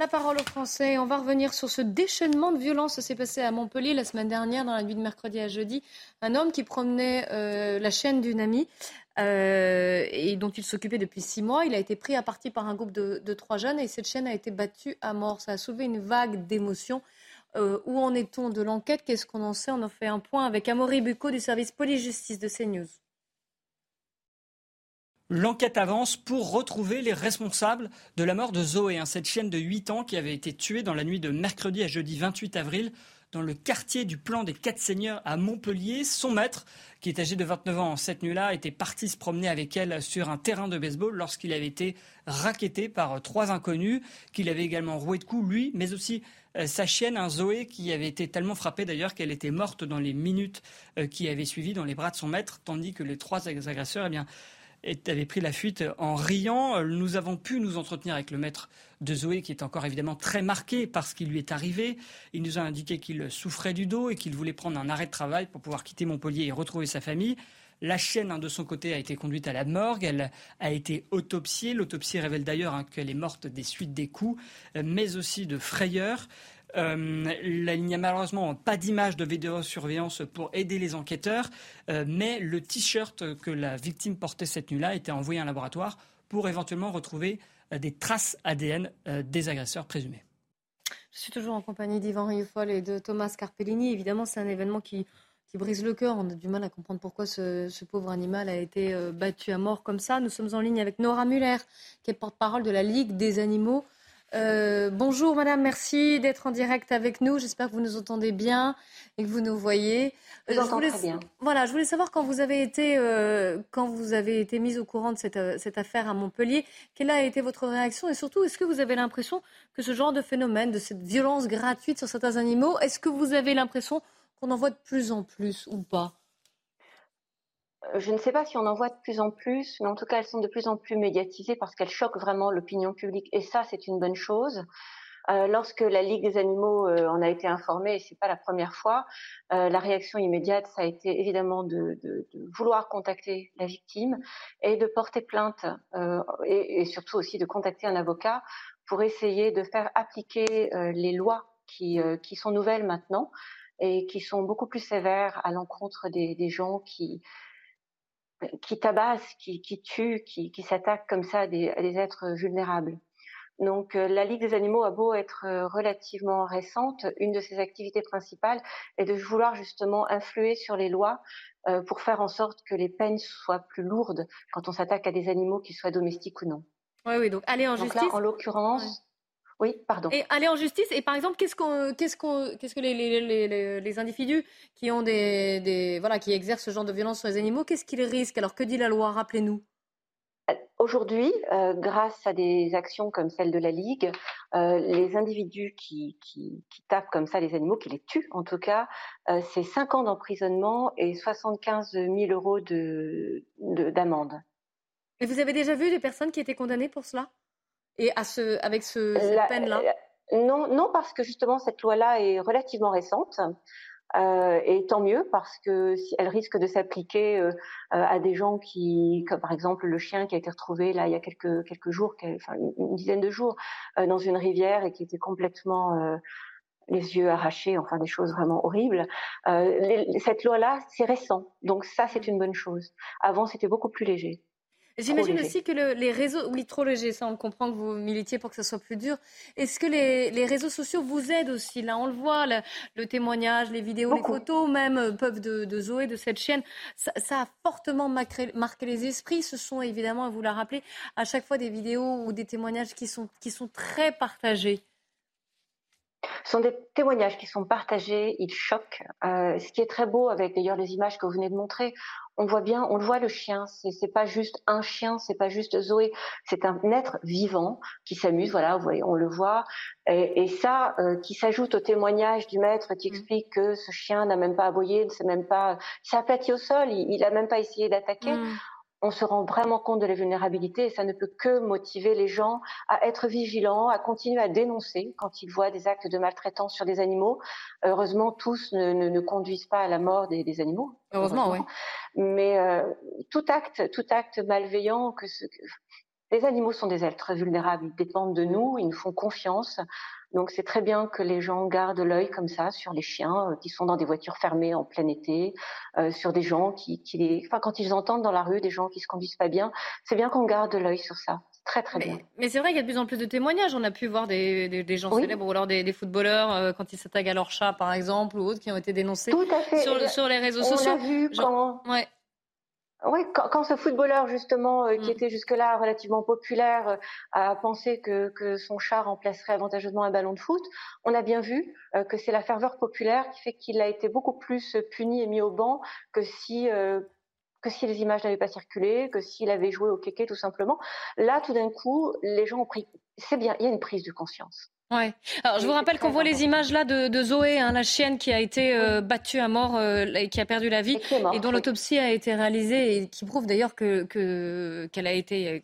La parole aux Français. On va revenir sur ce déchaînement de violence. Ça s'est passé à Montpellier la semaine dernière, dans la nuit de mercredi à jeudi. Un homme qui promenait euh, la chaîne d'une amie euh, et dont il s'occupait depuis six mois. Il a été pris à partie par un groupe de, trois jeunes et cette chaîne a été battue à mort. Ça a soulevé une vague d'émotions. Euh, où en est-on de l'enquête? Qu'est-ce qu'on en sait? On en fait un point avec Amaury Bucco du service police-justice de CNews. L'enquête avance pour retrouver les responsables de la mort de Zoé, hein, cette chienne de 8 ans qui avait été tuée dans la nuit de mercredi à jeudi 28 avril dans le quartier du plan des Quatre Seigneurs à Montpellier. Son maître, qui est âgé de 29 ans cette nuit-là, était parti se promener avec elle sur un terrain de baseball lorsqu'il avait été raquetté par trois inconnus, qu'il avait également roué de coups, lui, mais aussi euh, sa chienne, un Zoé, qui avait été tellement frappée d'ailleurs qu'elle était morte dans les minutes euh, qui avaient suivi dans les bras de son maître, tandis que les trois agresseurs, eh bien, avait pris la fuite en riant. Nous avons pu nous entretenir avec le maître de Zoé, qui est encore évidemment très marqué par ce qui lui est arrivé. Il nous a indiqué qu'il souffrait du dos et qu'il voulait prendre un arrêt de travail pour pouvoir quitter Montpellier et retrouver sa famille. La chienne, hein, de son côté, a été conduite à la morgue. Elle a été autopsiée. L'autopsie révèle d'ailleurs hein, qu'elle est morte des suites des coups, euh, mais aussi de frayeurs. Euh, il n'y a malheureusement pas d'image de vidéosurveillance pour aider les enquêteurs, euh, mais le t-shirt que la victime portait cette nuit-là été envoyé à un laboratoire pour éventuellement retrouver euh, des traces ADN des agresseurs présumés. Je suis toujours en compagnie d'Yvan Rieufol et de Thomas Carpellini. Évidemment, c'est un événement qui, brise le cœur. On a du mal à comprendre pourquoi ce, ce pauvre animal a été battu à mort comme ça. Nous sommes en ligne avec Nora Muller, qui est porte-parole de la Ligue des animaux. Euh, bonjour madame, merci d'être en direct avec nous. J'espère que vous nous entendez bien et que vous nous voyez. Je, vous voulais, très bien. Voilà, je voulais savoir quand vous avez été, euh, quand vous avez été mise au courant de cette, euh, cette, affaire à Montpellier, quelle a été votre réaction et surtout, est-ce que vous avez l'impression que ce genre de phénomène, de cette violence gratuite sur certains animaux, est-ce que vous avez l'impression qu'on en voit de plus en plus ou pas? Je ne sais pas si on en voit de plus en plus, mais en tout cas, elles sont de plus en plus médiatisées parce qu'elles choquent vraiment l'opinion publique. Et ça, c'est une bonne chose. Euh, lorsque la Ligue des animaux euh, en a été informée, et c'est pas la première fois, euh, la réaction immédiate, ça a été évidemment de, vouloir contacter la victime et de porter plainte, euh, et, surtout aussi de contacter un avocat pour essayer de faire appliquer les lois qui, sont nouvelles maintenant et qui sont beaucoup plus sévères à l'encontre des gens qui qui tabasse, qui, qui tue, qui, qui s'attaque comme ça à des, à des, êtres vulnérables. Donc euh, la Ligue des animaux a beau être euh, relativement récente, une de ses activités principales est de vouloir justement influer sur les lois euh, pour faire en sorte que les peines soient plus lourdes quand on s'attaque à des animaux, qu'ils soient domestiques ou non. Oui, oui, donc aller en donc justice. Là, en l'occurrence, oui, pardon. Et aller en justice. Et par exemple, qu'est-ce qu'on, qu'est-ce qu'on, qu'est-ce que les, les, les, individus qui ont des, des, voilà, qui exercent ce genre de violence sur les animaux, qu'est-ce qu'ils risquent? Alors que dit la loi? Rappelez-nous. Aujourd'hui, euh, grâce à des actions comme celle de la Ligue, euh, les individus qui, qui, qui, tapent comme ça les animaux, qui les tuent en tout cas, euh, c'est 5 ans d'emprisonnement et 75 000 euros de, d'amende. et vous avez déjà vu des personnes qui étaient condamnées pour cela? Et à ce, avec ce, cette peine-là? non, non, parce que justement cette loi-là est relativement récente. Euh, et tant mieux parce que si elle risque de s'appliquer euh, à des gens qui, comme par exemple le chien qui a été retrouvé là il y a quelques quelques jours, enfin une dizaine de jours, euh, dans une rivière et qui était complètement euh, les yeux arrachés, enfin des choses vraiment horribles. Euh, cette loi-là, c'est récent, donc ça c'est une bonne chose. Avant c'était beaucoup plus léger. J'imagine aussi que les réseaux, oui, trop léger, ça on comprend que vous militiez pour que ça soit plus dur. Est-ce que les, réseaux sociaux vous aident aussi? Là, on le voit, le, témoignage, les vidéos, les photos même euh, peuvent de, Zoé, de cette chienne. Ça, a fortement marqué, les esprits. Ce sont évidemment, vous la rappelez, à chaque fois des vidéos ou des témoignages qui sont, qui sont très partagés. Ce sont des témoignages qui sont partagés, ils choquent. Euh, ce qui est très beau avec d'ailleurs les images que vous venez de montrer, on voit bien, on le voit le chien. C'est pas juste un chien, c'est pas juste Zoé. C'est un être vivant qui s'amuse. Voilà, vous voyez, on le voit. Et, ça, euh, qui s'ajoute au témoignage du maître qui mmh. explique que ce chien n'a même pas aboyé, ne s'est même pas, s'est aplati au sol. Il, n'a même pas essayé d'attaquer. Mmh on se rend vraiment compte de la vulnérabilité et ça ne peut que motiver les gens à être vigilants, à continuer à dénoncer quand ils voient des actes de maltraitance sur des animaux. Heureusement, tous ne, conduisent pas à la mort des, animaux. Heureusement, oui. Mais euh, tout acte, tout acte malveillant, que, ce, que les animaux sont des êtres vulnérables, ils dépendent de nous, ils nous font confiance. Donc c'est très bien que les gens gardent l'œil comme ça sur les chiens euh, qui sont dans des voitures fermées en plein été, euh, sur des gens qui, qui les... enfin quand ils entendent dans la rue des gens qui se conduisent pas bien, c'est bien qu'on garde l'œil sur ça. Très très bien. Mais c'est vrai qu'il y a de plus en plus de témoignages. On a pu voir des, des, gens célèbres ou alors des, footballeurs euh, quand ils s'attaquent à leur chat par exemple ou autres qui ont été dénoncés Sur, sur, les réseaux sociaux. On a vu quand... Ouais. Oui, quand, ce footballeur justement euh, qui mm. était jusque-là relativement populaire euh, a pensé que, que, son chat remplacerait avantageusement un ballon de foot, on a bien vu euh, que c'est la ferveur populaire qui fait qu'il a été beaucoup plus puni et mis au banc que si que si les images n'avaient pas circulé, que s'il avait joué au kéké tout simplement. Là, tout d'un coup, les gens ont pris. C'est bien, il y a une prise de conscience. Ouais. Alors, je vous rappelle qu'on voit les images là de, Zoé, hein, la chienne qui a été euh, battue à mort euh, et qui a perdu la vie et, dont l'autopsie a été réalisée et qui prouve d'ailleurs que qu'elle a été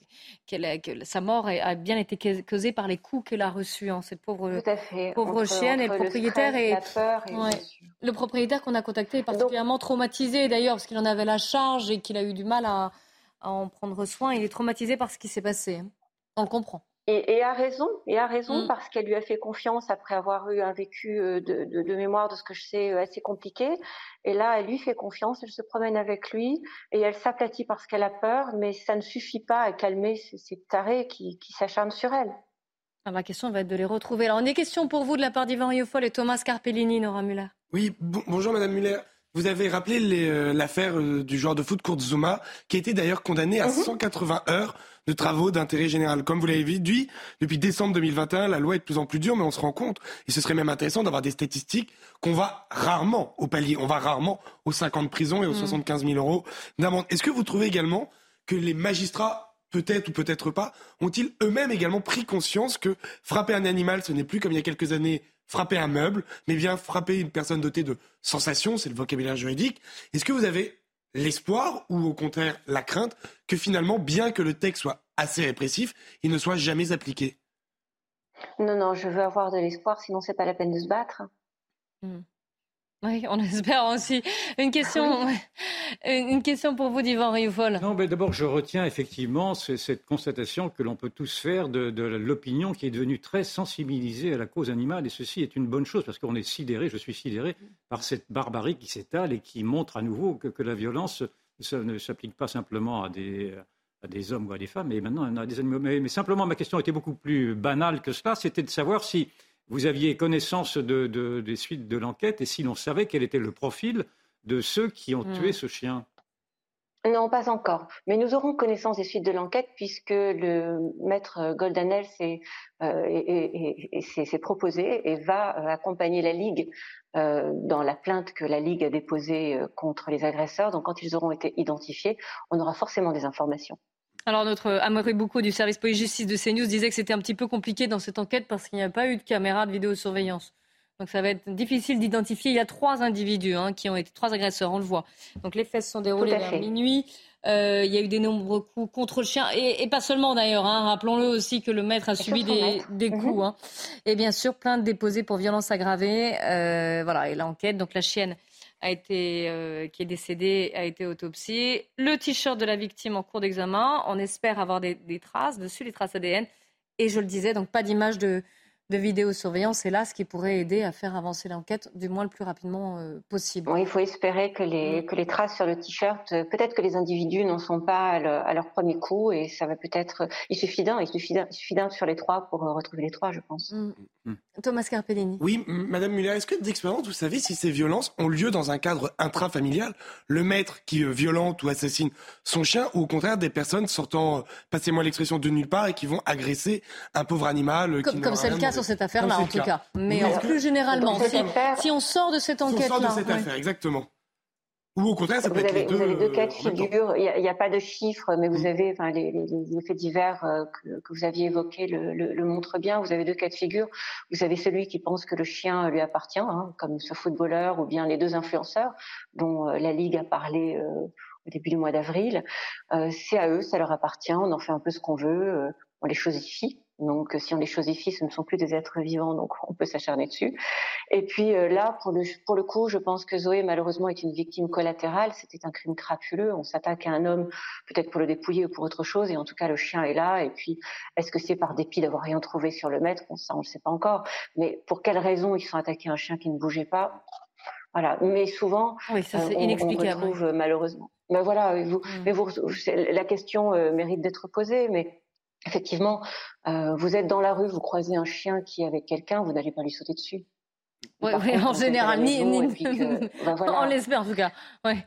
que sa mort a bien été causée par les coups qu'elle a reçus. Hein, cette pauvre pauvre chienne et le propriétaire et, le propriétaire qu'on a contacté est particulièrement traumatisé d'ailleurs parce qu'il en avait la charge et qu'il a eu du mal à, en prendre soin. Il est traumatisé par ce qui s'est passé. Hein. On le comprend. Et, a raison, et a raison mm. parce qu'elle lui a fait confiance après avoir eu un vécu euh, de, mémoire de ce que je sais euh, assez compliqué. Et là, elle lui fait confiance, elle se promène avec lui et elle s'aplatit parce qu'elle a peur, mais ça ne suffit pas à calmer ces, tarés qui, s'acharnent sur elle. Ah, ma question va être de les retrouver. Alors, des questions pour vous de la part d'Yvan Riofol et Thomas Carpellini, Nora Muller. Oui, bonjour Madame Muller. Vous avez rappelé euh, l'affaire du joueur de foot Kurt Zuma, qui a été d'ailleurs condamné à 180 mhm. heures de travaux d'intérêt général. Comme vous l'avez dit, depuis décembre 2021, la loi est de plus en plus dure, mais on se rend compte, et ce serait même intéressant d'avoir des statistiques, qu'on va rarement au palier, on va rarement aux 50 ans de prison et aux 75 mm. 000 euros d'amende. Est-ce que vous trouvez également que les magistrats peut-être ou peut-être pas, ont-ils eux-mêmes également pris conscience que frapper un animal, ce n'est plus comme il y a quelques années frapper un meuble, mais bien frapper une personne dotée de sensations, c'est le vocabulaire juridique. Est-ce que vous avez l'espoir ou au contraire la crainte que finalement, bien que le texte soit assez répressif, il ne soit jamais appliqué? Non, non, je veux avoir de l'espoir, sinon c'est pas la peine de se battre. Hmm. Oui, on espère aussi. Une question, une question pour vous, Divan Rioufol. Non, mais d'abord, je retiens effectivement cette constatation que l'on peut tous faire de, l'opinion qui est devenue très sensibilisée à la cause animale. Et ceci est une bonne chose parce qu'on est sidéré, je suis sidéré par cette barbarie qui s'étale et qui montre à nouveau que, la violence ne s'applique pas simplement à des, à des hommes ou à des femmes, mais maintenant à des animaux. mais simplement, ma question était beaucoup plus banale que cela. C'était de savoir si vous aviez connaissance des suites de l'enquête et si l'on savait quel était le profil de ceux qui ont tué hmm. ce chien? Non, pas encore. Mais nous aurons connaissance des suites de l'enquête puisque le maître Goldanel s'est euh, proposé et va euh, accompagner la Ligue euh, dans la plainte que la Ligue a déposée contre les agresseurs. Donc quand ils auront été identifiés, on aura forcément des informations. Alors notre Amaury Boucaud du service police-justice de CNews disait que c'était un petit peu compliqué dans cette enquête parce qu'il n'y a pas eu de caméra de vidéosurveillance. Donc ça va être difficile d'identifier. Il y a trois individus hein, qui ont été trois agresseurs, on le voit. Donc les faits se sont déroulés vers minuit. Euh, il y a eu des nombreux coups contre le chien et, pas seulement d'ailleurs. Hein. Rappelons-le aussi que le maître a subi des, des coups. Mhm. Hein. Et bien sûr, plainte déposée pour violence aggravée. Euh, voilà, et l'enquête. Donc la chienne a été, euh, qui est décédée a été autopsiée. Le t-shirt de la victime en cours d'examen. On espère avoir des, des traces dessus, les traces ADN. Et je le disais, donc pas d'image de, de vidéosurveillance est là ce qui pourrait aider à faire avancer l'enquête du moins le plus rapidement euh, possible. il faut espérer que les, que les traces sur le t-shirt, euh, peut-être que les individus n'en sont pas à, leur premier coup et ça va peut-être. Il suffit d'un, il suffit d'un sur les trois pour euh, retrouver les trois, je pense. Mm. Mm. Thomas Carpellini. Oui, Madame Muller, est-ce que d'expérience, vous savez si ces violences ont lieu dans un cadre intrafamilial? Le maître qui violente ou assassine son chien ou au contraire des personnes sortant, passez-moi l'expression, de nulle part et qui vont agresser un pauvre animal Comme, comme c'est le cas cette affaire-là, en tout cas. Mais plus généralement, si, on sort de cette enquête-là. On sort de cette affaire, exactement. Ou au contraire, ça vous peut avez, être les deux. Vous avez deux cas de figure. Il n'y a, pas de chiffres, mais vous mm. avez, enfin, les, les, effets divers euh, que, que, vous aviez évoqués le, le, le, montrent bien. Vous avez deux cas de figure. Vous avez celui qui pense que le chien lui appartient, hein, comme ce footballeur, ou bien les deux influenceurs dont euh, la Ligue a parlé euh, au début du mois d'avril. C'est à eux, ça leur appartient. On en fait un peu ce qu'on veut. on les chosifie. Donc, si on les chosifie, ce ne sont plus des êtres vivants, donc on peut s'acharner dessus. Et puis euh, là, pour le, pour le coup, je pense que Zoé, malheureusement, est une victime collatérale. C'était un crime crapuleux. On s'attaque à un homme, peut-être pour le dépouiller ou pour autre chose, et en tout cas, le chien est là. Et puis, est-ce que c'est par dépit d'avoir rien trouvé sur le maître? Ça, on ne le sait pas encore. Mais pour quelle raison ils sont attaqués à un chien qui ne bougeait pas? Voilà. Mais souvent, oui, ça, euh, on, on, retrouve malheureusement. Ben voilà, vous, mm. mais vous, la question euh, mérite d'être posée, mais effectivement, euh, vous êtes dans la rue, vous croisez un chien qui est avec quelqu'un, vous n'allez pas lui sauter dessus. Oui, en général, ni, ni... Ben on l'espère en tout cas. Ouais.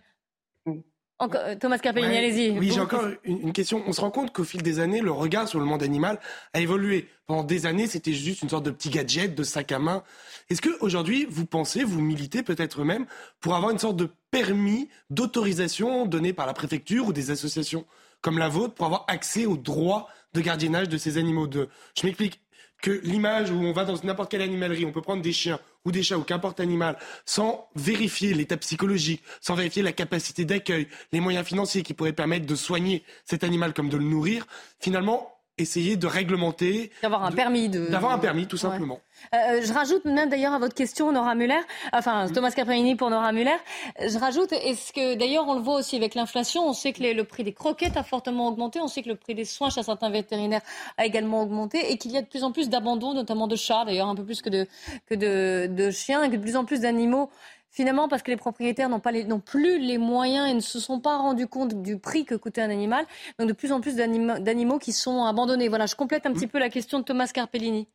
Mm. Euh, Thomas Carpellini, allez-y. Oui, j'ai encore une, question. On se rend compte qu'au fil des années, le regard sur le monde animal a évolué. Pendant des années, c'était juste une sorte de petit gadget, de sac à main. Est-ce qu'aujourd'hui, vous pensez, vous militez peut-être même pour avoir une sorte de permis d'autorisation donné par la préfecture ou des associations comme la vôtre pour avoir accès aux droits de gardiennage de ces animaux. De... Je m'explique que l'image où on va dans n'importe quelle animalerie, on peut prendre des chiens ou des chats ou qu'importe animal, sans vérifier l'état psychologique, sans vérifier la capacité d'accueil, les moyens financiers qui pourraient permettre de soigner cet animal comme de le nourrir, finalement, essayer de réglementer. D'avoir un permis. De... D'avoir un permis, tout simplement. Euh, euh, je rajoute même d'ailleurs à votre question, Nora Muller, enfin Thomas Caprini pour Nora Muller, je rajoute, est-ce que d'ailleurs on le voit aussi avec l'inflation, on sait que le prix des croquettes a fortement augmenté, on sait que le prix des soins chez certains vétérinaires a également augmenté et qu'il y a de plus en plus d'abandon, notamment de chats, d'ailleurs un peu plus que de, que de, de chiens, et que de plus en plus d'animaux finalement parce que les propriétaires n'ont pas plus les moyens et ne se sont pas rendus compte du prix que coûtait un animal. Donc de plus en plus d'animaux qui sont abandonnés. Voilà, je complète un petit peu la question de Thomas Carpellini.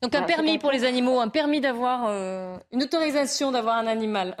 Donc un permis pour les animaux, un permis d'avoir euh, une autorisation d'avoir un animal.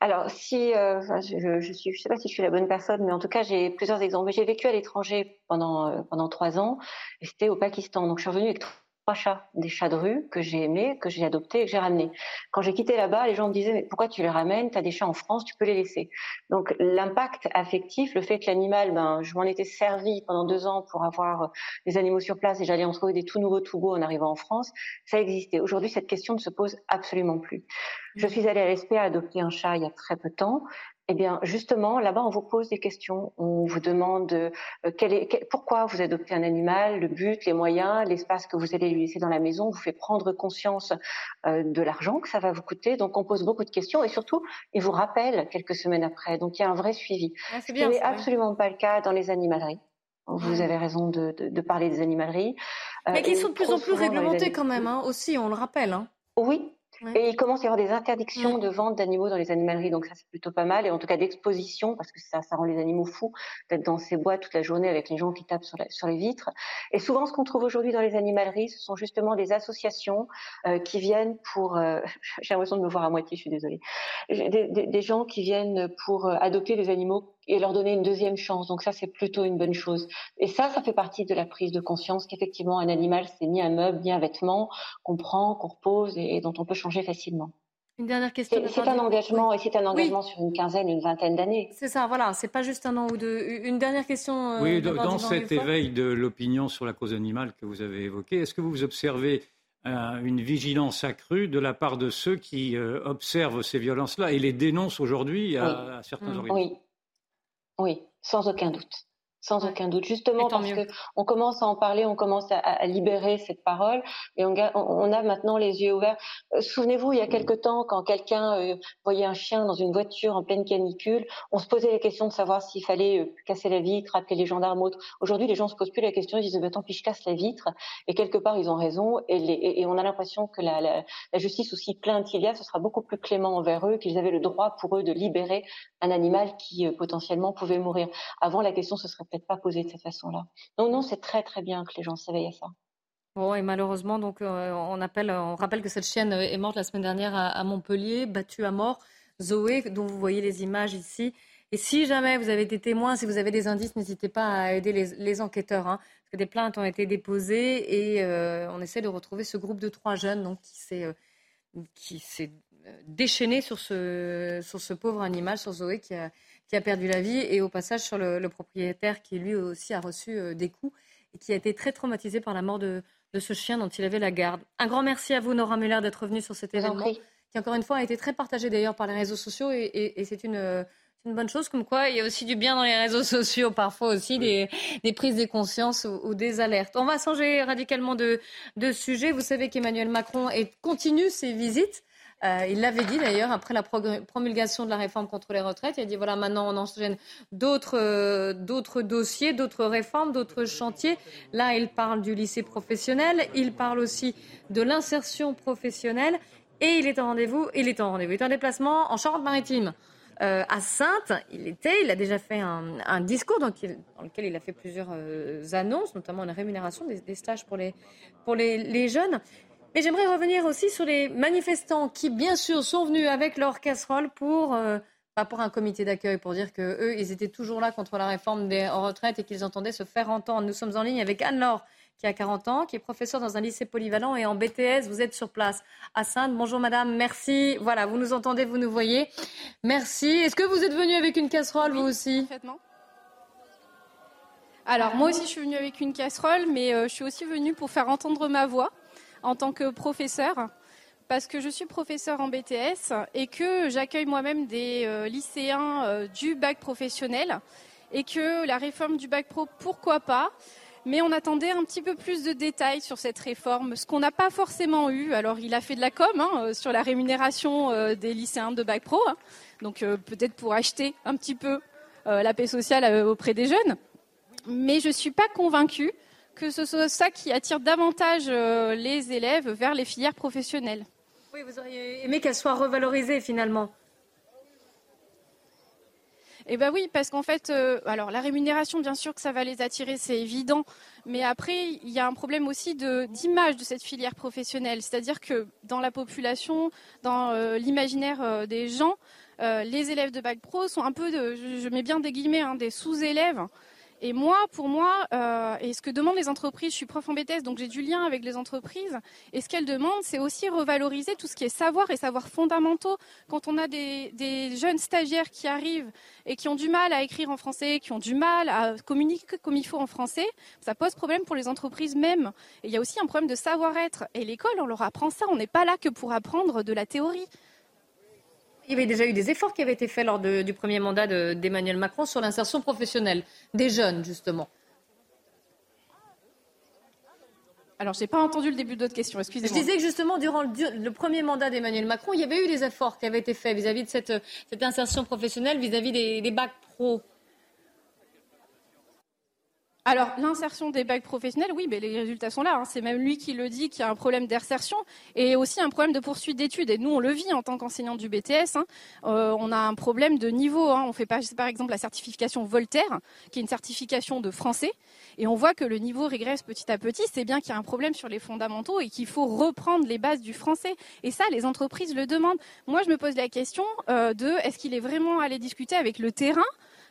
Alors, si euh, je, je suis, je sais pas si je suis la bonne personne, mais en tout cas, j'ai plusieurs exemples. J'ai vécu à l'étranger pendant euh, pendant trois ans, et c'était au Pakistan. Donc, je suis revenue avec trois chats, des chats de rue que j'ai aimés, que j'ai adoptés et que j'ai ramenés. Quand j'ai quitté là-bas, les gens me disaient mais pourquoi tu les ramènes? Tu as des chats en France, tu peux les laisser. Donc l'impact affectif, le fait que l'animal, ben je m'en étais servi pendant deux ans pour avoir des animaux sur place et j'allais en trouver des tout nouveaux, tout beaux en arrivant en France, ça existait. Aujourd'hui, cette question ne se pose absolument plus. Je suis allée à l'SPA adopter un chat il y a très peu de temps. Eh bien, justement, là-bas, on vous pose des questions. On vous demande euh, quel est, pourquoi vous adoptez un animal, le but, les moyens, l'espace que vous allez lui laisser dans la maison. On vous fait prendre conscience euh, de l'argent que ça va vous coûter. Donc, on pose beaucoup de questions et surtout, il vous rappelle quelques semaines après. Donc, il y a un vrai suivi. Ah, Ce n'est absolument pas le cas dans les animaleries. Vous avez raison de, de, de parler des animaleries. Mais euh, qui sont de plus en plus réglementées quand même, hein, aussi, on le rappelle. Hein. Oui, et il commence à y avoir des interdictions mm. de vente d'animaux dans les animaleries, donc ça c'est plutôt pas mal, et en tout cas d'exposition, parce que ça, ça rend les animaux fous d'être dans ces bois toute la journée avec les gens qui tapent sur, sur les vitres. Et souvent, ce qu'on trouve aujourd'hui dans les animaleries, ce sont justement des associations euh, qui viennent pour, euh, j'ai l'impression de me voir à moitié, je suis désolée, des, des, des gens qui viennent pour euh, adopter des animaux et leur donner une deuxième chance. Donc ça, c'est plutôt une bonne chose. Et ça, ça fait partie de la prise de conscience qu'effectivement, un animal, c'est ni un meuble, ni un vêtement qu'on prend, qu'on repose et, dont on peut changer facilement. Une dernière question. C'est un engagement, et c'est un engagement sur une quinzaine, une vingtaine d'années. C'est ça, voilà. C'est pas juste un an ou deux. Une dernière question. Euh, oui, dans cet éveil de l'opinion sur la cause animale que vous avez évoqué, est-ce que vous observez une vigilance accrue de la part de ceux qui observent ces violences-là et les dénoncent aujourd'hui à, certains mmh. organismes? Oui. sans aucun doute. Sans aucun doute, justement parce qu'on commence à en parler, on commence à, libérer cette parole et on, on, a maintenant les yeux ouverts. Euh, souvenez-vous, il y a quelque temps, quand quelqu'un euh, voyait un chien dans une voiture en pleine canicule, on se posait la question de savoir s'il fallait euh, casser la vitre, appeler les gendarmes autres. Aujourd'hui, les gens se posent plus la question, ils disent bah, tant pis, je casse la vitre. Et quelque part, ils ont raison. Et, les, et on a l'impression que la, la, la, justice, aussi plainte il y a, ce sera beaucoup plus clément envers eux, qu'ils avaient le droit pour eux de libérer un animal qui potentiellement pouvait mourir. Avant, la question se serait peut-être pas posé de cette façon-là. Donc non, c'est très très bien que les gens s'éveillent à ça. Bon, et malheureusement, donc, euh, on, appelle, on rappelle que cette chienne est morte la semaine dernière à, Montpellier, battue à mort. Zoé, dont vous voyez les images ici. Et si jamais vous avez été témoin, si vous avez des indices, n'hésitez pas à aider les, enquêteurs. Hein, parce que des plaintes ont été déposées et euh, on essaie de retrouver ce groupe de trois jeunes donc, qui s'est, euh, qui s'est déchaîné sur ce, sur ce pauvre animal, sur Zoé, qui a, qui a perdu la vie, et au passage sur le, propriétaire qui lui aussi a reçu euh, des coups et qui a été très traumatisé par la mort de, ce chien dont il avait la garde. Un grand merci à vous, Nora Muller, d'être venue sur cet événement, qui encore une fois a été très partagé d'ailleurs par les réseaux sociaux, et, c'est une, une, bonne chose, comme quoi il y a aussi du bien dans les réseaux sociaux, parfois aussi des, prises de conscience ou, des alertes. On va changer radicalement de, de sujet. Vous savez qu'Emmanuel Macron est, continue ses visites. Euh, il l'avait dit d'ailleurs après la promulgation de la réforme contre les retraites. Il a dit voilà, maintenant on enchaîne d'autres euh, d'autres dossiers, d'autres réformes, d'autres chantiers. Là, il parle du lycée professionnel, il parle aussi de l'insertion professionnelle et il est en rendez-vous. Il est en rendez-vous. Il est en déplacement en Charente-Maritime. Euh, à Sainte, il était, il a déjà fait un, discours dans, lequel il a fait plusieurs annonces, notamment la rémunération des, stages pour les, pour les, les jeunes. Mais j'aimerais revenir aussi sur les manifestants qui, bien sûr, sont venus avec leur casserole pour, euh, pas pour un comité d'accueil, pour dire que eux, ils étaient toujours là contre la réforme des retraites et qu'ils entendaient se faire entendre. Nous sommes en ligne avec Anne-Laure, qui a 40 ans, qui est professeure dans un lycée polyvalent et en BTS. Vous êtes sur place à Sainte. Bonjour madame, merci. Voilà, vous nous entendez, vous nous voyez. Merci. Est-ce que vous êtes venu avec une casserole, vous aussi Parfaitement. Alors, moi aussi, je suis venue avec une casserole, mais euh, je suis aussi venue pour faire entendre ma voix en tant que professeur parce que je suis professeur en BTS et que j'accueille moi-même des euh, lycéens euh, du bac professionnel et que la réforme du bac pro, pourquoi pas mais on attendait un petit peu plus de détails sur cette réforme, ce qu'on n'a pas forcément eu. Alors, il a fait de la com hein, euh, sur la rémunération des lycéens de bac pro, hein. donc peut-être pour acheter un petit peu la paix sociale auprès des jeunes. Mais je ne suis pas convaincue que ce soit ça qui attire davantage euh, les élèves vers les filières professionnelles. Oui, vous auriez aimé qu'elles soient revalorisées finalement. Eh bien oui, parce qu'en fait, euh, alors la rémunération, bien sûr que ça va les attirer, c'est évident. Mais après, il y a un problème aussi d'image de, cette filière professionnelle. C'est-à-dire que dans la population, dans euh, l'imaginaire des gens, les élèves de bac pro sont un peu, de, je, mets bien des guillemets, hein, des sous-élèves et moi, pour moi, euh, et ce que demandent les entreprises, je suis prof en BTS, donc j'ai du lien avec les entreprises, et ce qu'elles demandent, c'est aussi revaloriser tout ce qui est savoir et savoir fondamentaux. Quand on a des, jeunes stagiaires qui arrivent et qui ont du mal à écrire en français, qui ont du mal à communiquer comme il faut en français, ça pose problème pour les entreprises même. Et il y a aussi un problème de savoir-être. Et l'école, on leur apprend ça, on n'est pas là que pour apprendre de la théorie. Il y avait déjà eu des efforts qui avaient été faits lors du premier mandat d'Emmanuel Macron sur l'insertion professionnelle des jeunes, justement. Alors, je n'ai pas entendu le début de votre question, excusez-moi. Je disais que justement, durant le, premier mandat d'Emmanuel Macron, il y avait eu des efforts qui avaient été faits vis-à-vis de cette, insertion professionnelle, vis-à-vis des, des bacs pro. Alors, l'insertion des bacs professionnels, oui, mais les résultats sont là. Hein. C'est même lui qui le dit qu'il y a un problème d'insertion et aussi un problème de poursuite d'études. Et nous, on le vit en tant qu'enseignant du BTS. Hein. Euh, on a un problème de niveau. Hein. On fait par exemple la certification Voltaire, qui est une certification de français, et on voit que le niveau régresse petit à petit. C'est bien qu'il y a un problème sur les fondamentaux et qu'il faut reprendre les bases du français. Et ça, les entreprises le demandent. Moi, je me pose la question euh, de est-ce qu'il est vraiment allé discuter avec le terrain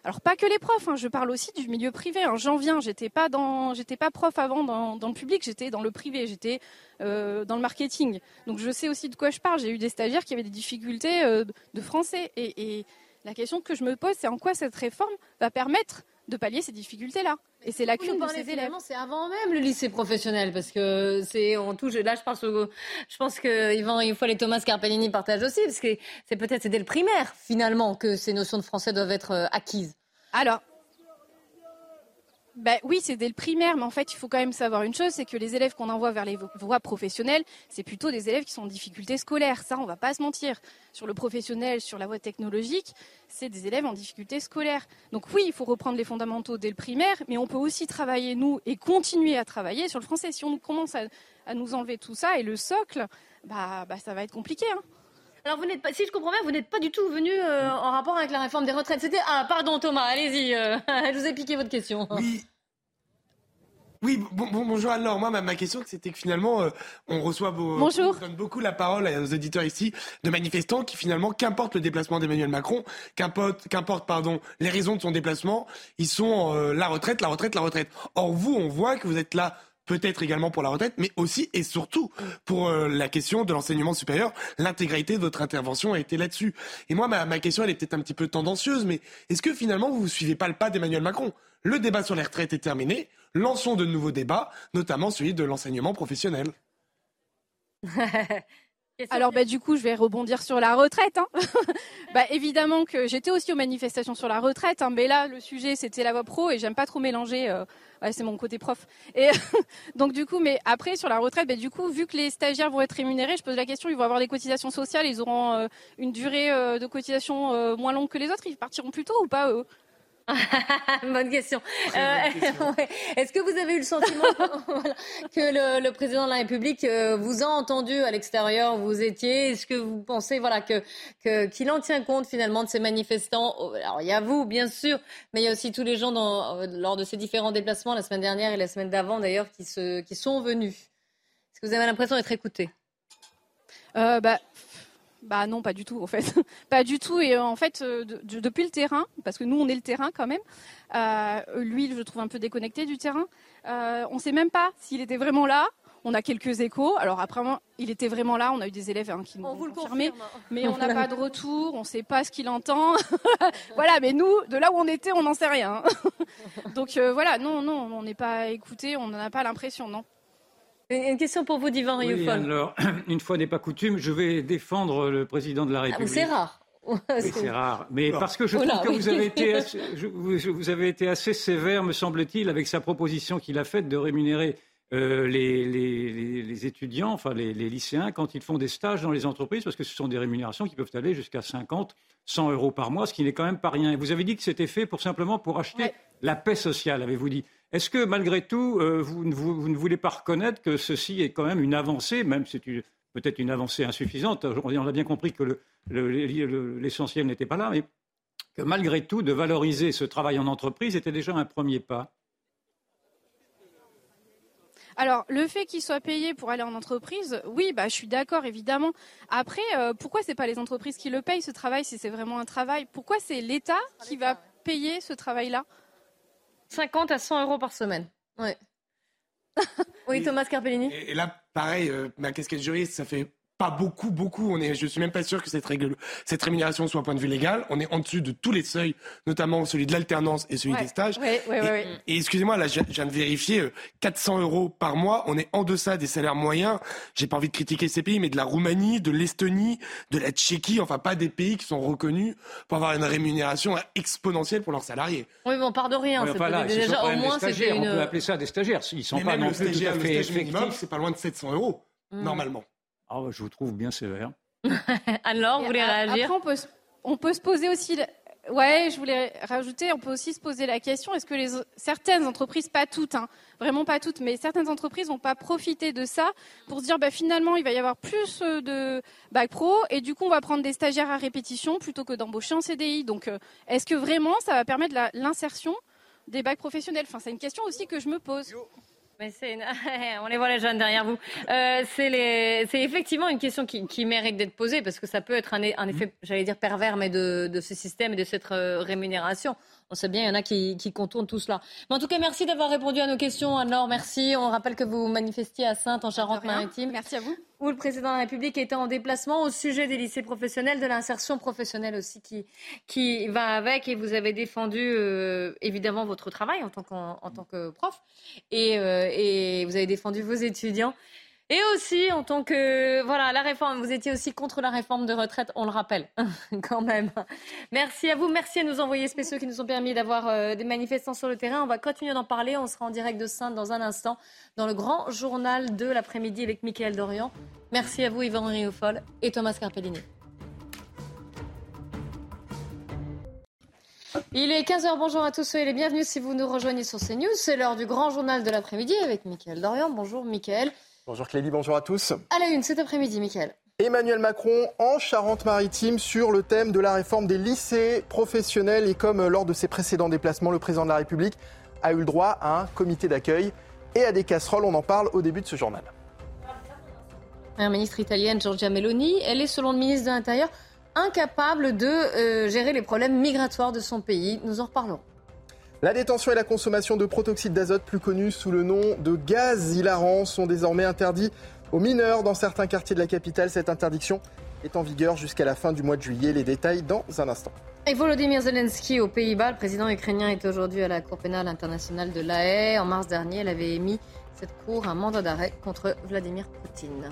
alors pas que les profs, hein, je parle aussi du milieu privé. Hein. J'en viens, j'étais pas dans, pas prof avant dans, le public, j'étais dans le privé, j'étais euh, dans le marketing. Donc je sais aussi de quoi je parle. J'ai eu des stagiaires qui avaient des difficultés euh, de français. Et, la question que je me pose, c'est en quoi cette réforme va permettre de pallier ces difficultés-là et ces lacunes de ces élèves. C'est avant même le lycée professionnel parce que c'est on touche. Là, je pense, je pense que Yvan, il faut les Thomas Carpellini partagent aussi parce que c'est peut-être dès le primaire finalement que ces notions de français doivent être euh, acquises. Alors, ben oui, c'est dès le primaire, mais en fait, il faut quand même savoir une chose, c'est que les élèves qu'on envoie vers les voies professionnelles, c'est plutôt des élèves qui sont en difficulté scolaire. Ça, on va pas se mentir. Sur le professionnel, sur la voie technologique, c'est des élèves en difficulté scolaire. Donc oui, il faut reprendre les fondamentaux dès le primaire, mais on peut aussi travailler, nous, et continuer à travailler sur le français. Si on commence à, nous enlever tout ça et le socle, bah, bah ça va être compliqué. Hein. Alors, vous n'êtes pas, si je comprends bien, vous n'êtes pas du tout venu euh, en rapport avec la réforme des retraites. C'était ah pardon Thomas, allez-y, euh, je vous ai piqué votre question. Oui. Oui, bon, bonjour alors. Moi, ma, question, c'était que finalement, euh, on reçoit vos, bonjour. on donne beaucoup la parole aux éditeurs ici de manifestants qui finalement, qu'importe le déplacement d'Emmanuel Macron, qu'importe, qu'importe, pardon, les raisons de son déplacement, ils sont la retraite, la retraite, la retraite. Or, vous, on voit que vous êtes là peut-être également pour la retraite, mais aussi et surtout pour euh, la question de l'enseignement supérieur. L'intégralité de votre intervention a été là-dessus. Et moi, ma, question, elle est peut-être un petit peu tendancieuse, mais est-ce que finalement, vous ne suivez pas le pas d'Emmanuel Macron? Le débat sur les retraites est terminé. Lançons de nouveaux débats, notamment celui de l'enseignement professionnel. Alors bah, du coup, je vais rebondir sur la retraite. Hein. bah, évidemment que j'étais aussi aux manifestations sur la retraite, hein, mais là, le sujet, c'était la voie pro et j'aime pas trop mélanger. Euh, c'est mon côté prof. Et donc du coup, mais après sur la retraite, bah, du coup, vu que les stagiaires vont être rémunérés, je pose la question, ils vont avoir des cotisations sociales, ils auront euh, une durée euh, de cotisation moins longue que les autres, ils partiront plus tôt ou pas eux? Bonne question. Euh, Est-ce que vous avez eu le sentiment que le, président de la République euh, vous a entendu à l'extérieur Vous étiez? Est-ce que vous pensez voilà que qu'il en tient compte finalement de ces manifestants? Alors il y a vous bien sûr, mais il y a aussi tous les gens dans, euh, lors de ces différents déplacements la semaine dernière et la semaine d'avant d'ailleurs qui se qui sont venus. Est-ce que vous avez l'impression d'être écouté bah, bah non, pas du tout en fait, pas du tout. Et euh, en fait, euh, depuis le terrain, parce que nous on est le terrain quand même. Euh, lui, je trouve un peu déconnecté du terrain. on ne sait même pas s'il était vraiment là. On a quelques échos. Alors après, il était vraiment là. On a eu des élèves hein, qui nous ont confirmé, mais on n'a pas de retour. On ne sait pas ce qu'il entend. voilà. Mais nous, de là où on était, on n'en sait rien. Donc voilà, non, non, on n'est pas écouté. On n'en a pas l'impression, non. Une question pour vous, Divan oui, alors, une fois n'est pas coutume, je vais défendre le président de la ah, République. c'est rare. c'est rare. Mais parce que je trouve que vous, avez été assez, vous, avez été assez sévère, me semble-t-il, avec sa proposition qu'il a faite de rémunérer euh, les, les, étudiants, enfin les, lycéens, quand ils font des stages dans les entreprises, parce que ce sont des rémunérations qui peuvent aller jusqu'à 50, 100 euros par mois, ce qui n'est quand même pas rien. Et vous avez dit que c'était fait pour simplement pour acheter la paix sociale, avez-vous dit? Est-ce que malgré tout, euh, vous, ne voulez pas reconnaître que ceci est quand même une avancée, même si c'est peut-être une avancée insuffisante? On a bien compris que l'essentiel n'était pas là, mais que malgré tout, de valoriser ce travail en entreprise était déjà un premier pas. Alors, le fait qu'il soit payé pour aller en entreprise, oui, bah, je suis d'accord, évidemment. Après, euh, pourquoi ce n'est pas les entreprises qui le payent, ce travail, si c'est vraiment un travail? Pourquoi c'est l'État qui va payer ce travail-là? 50 à 100 euros par semaine. Ouais. oui, Thomas Carpellini. Et, là, pareil, euh, ma casquette juriste, ça fait pas beaucoup, beaucoup. On est, je suis même pas sûr que cette, règle, cette rémunération soit un point de vue légal. On est en dessus de tous les seuils, notamment celui de l'alternance et celui des stages. et, excusez-moi, là, je, viens de vérifier, 400 euh, euros par mois, on est en deçà des salaires moyens. J'ai pas envie de critiquer ces pays, mais de la Roumanie, de l'Estonie, de la Tchéquie, enfin pas des pays qui sont reconnus pour avoir une rémunération exponentielle pour leurs salariés. Oui, mais on part de rien. déjà, au moins, c'est On peut appeler ça des stagiaires. Ils sont pas non plus tout à fait effectifs. C'est pas loin de 700 euros, hmm. normalement. Ah, bah, je vous trouve bien sévère. Alors, vous voulez réagir Après, on peut, on peut se poser aussi. Ouais, je voulais rajouter, on peut aussi se poser la question est-ce que les, certaines entreprises, pas toutes, hein, vraiment pas toutes, mais certaines entreprises vont pas profiter de ça pour se dire bah, finalement il va y avoir plus euh, de bac pro et du coup on va prendre des stagiaires à répétition plutôt que d'embaucher en CDI. Donc euh, est-ce que vraiment ça va permettre l'insertion des bacs professionnels? Enfin, c'est une question aussi que je me pose. On les voit les jeunes derrière vous. Euh, c'est effectivement une question qui, mérite d'être posée parce que ça peut être un, effet, j'allais dire pervers, mais de, ce système et de cette euh, rémunération. On sait bien, il y en a qui, contournent tout cela. Mais en tout cas, merci d'avoir répondu à nos questions, Alors, Merci. On rappelle que vous manifestiez à Sainte, en Charente-Maritime. Merci à vous. où le président de la République était en déplacement au sujet des lycées professionnels, de l'insertion professionnelle aussi qui, qui va avec. Et vous avez défendu euh, évidemment votre travail en tant, en tant que prof. Et, euh, et vous avez défendu vos étudiants. Et aussi, en tant que. Voilà, la réforme. Vous étiez aussi contre la réforme de retraite, on le rappelle, quand même. Merci à vous. Merci à nos envoyés spéciaux qui nous ont permis d'avoir euh, des manifestants sur le terrain. On va continuer d'en parler. On sera en direct de Sainte dans un instant, dans le grand journal de l'après-midi avec Mickaël Dorian. Merci à vous, Yvan Riofol et Thomas Carpellini. Il est 15h, bonjour à tous, soyez les bienvenus si vous nous rejoignez sur CNews. C'est l'heure du grand journal de l'après-midi avec Mickaël Dorian. Bonjour Mickaël. Bonjour Clélie, bonjour à tous. À la une cet après-midi, Mickaël. Emmanuel Macron en Charente-Maritime sur le thème de la réforme des lycées professionnels et comme lors de ses précédents déplacements, le président de la République a eu le droit à un comité d'accueil et à des casseroles. On en parle au début de ce journal. La ministre italienne Giorgia Meloni, elle est selon le ministre de l'Intérieur incapable de euh, gérer les problèmes migratoires de son pays. Nous en reparlerons. La détention et la consommation de protoxyde d'azote, plus connu sous le nom de gaz hilarant, sont désormais interdits aux mineurs dans certains quartiers de la capitale. Cette interdiction est en vigueur jusqu'à la fin du mois de juillet. Les détails dans un instant. Et Volodymyr Zelensky aux Pays-Bas, le président ukrainien est aujourd'hui à la Cour pénale internationale de La Haye. En mars dernier, elle avait émis cette cour un mandat d'arrêt contre Vladimir Poutine.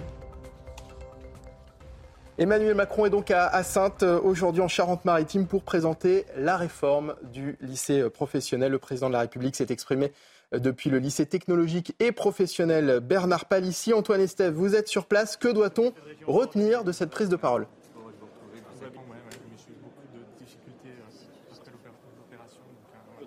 Emmanuel Macron est donc à, Sainte euh, aujourd'hui en Charente-Maritime pour présenter la réforme du lycée euh, professionnel. Le président de la République s'est exprimé euh, depuis le lycée technologique et professionnel Bernard Palissy. Antoine Estève, vous êtes sur place. Que doit-on retenir de cette prise de parole?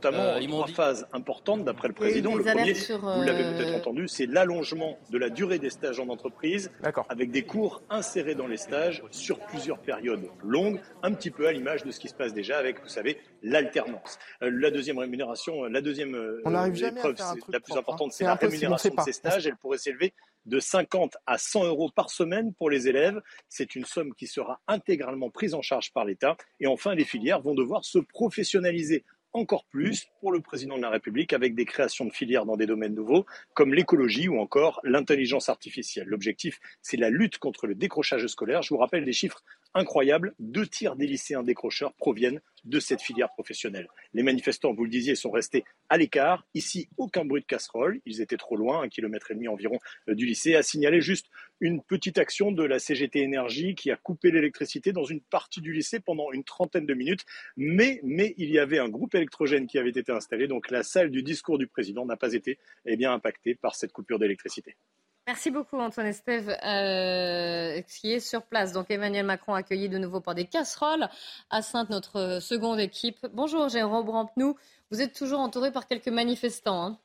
Notamment euh, trois phases importantes d'après le président. Le premier, vous l'avez euh, peut-être entendu, c'est l'allongement de la durée des stages en entreprise, avec des cours insérés dans les stages sur plusieurs périodes longues, un petit peu à l'image de ce qui se passe déjà avec, vous savez, l'alternance. Euh, la deuxième rémunération, la deuxième épreuve, la plus importante, hein. c'est la rémunération de ces stages. Elle pourrait s'élever de 50 à 100 euros par semaine pour les élèves. C'est une somme qui sera intégralement prise en charge par l'État. Et enfin, les filières vont devoir se professionnaliser encore plus pour le président de la République avec des créations de filières dans des domaines nouveaux comme l'écologie ou encore l'intelligence artificielle. L'objectif, c'est la lutte contre le décrochage scolaire. Je vous rappelle des chiffres incroyables. Deux tiers des lycéens décrocheurs proviennent de cette filière professionnelle. Les manifestants, vous le disiez, sont restés à l'écart. Ici, aucun bruit de casserole. Ils étaient trop loin, un kilomètre et demi environ euh, du lycée. À signaler juste une petite action de la CGT Énergie qui a coupé l'électricité dans une partie du lycée pendant une trentaine de minutes. Mais, mais il y avait un groupe électrogène qui avait été installé. Donc la salle du discours du président n'a pas été eh bien, impactée par cette coupure d'électricité. Merci beaucoup Antoine Estève euh, qui est sur place. Donc Emmanuel Macron accueilli de nouveau par des casseroles à Sainte, notre seconde équipe. Bonjour Jérôme Rampnou, vous êtes toujours entouré par quelques manifestants. Hein.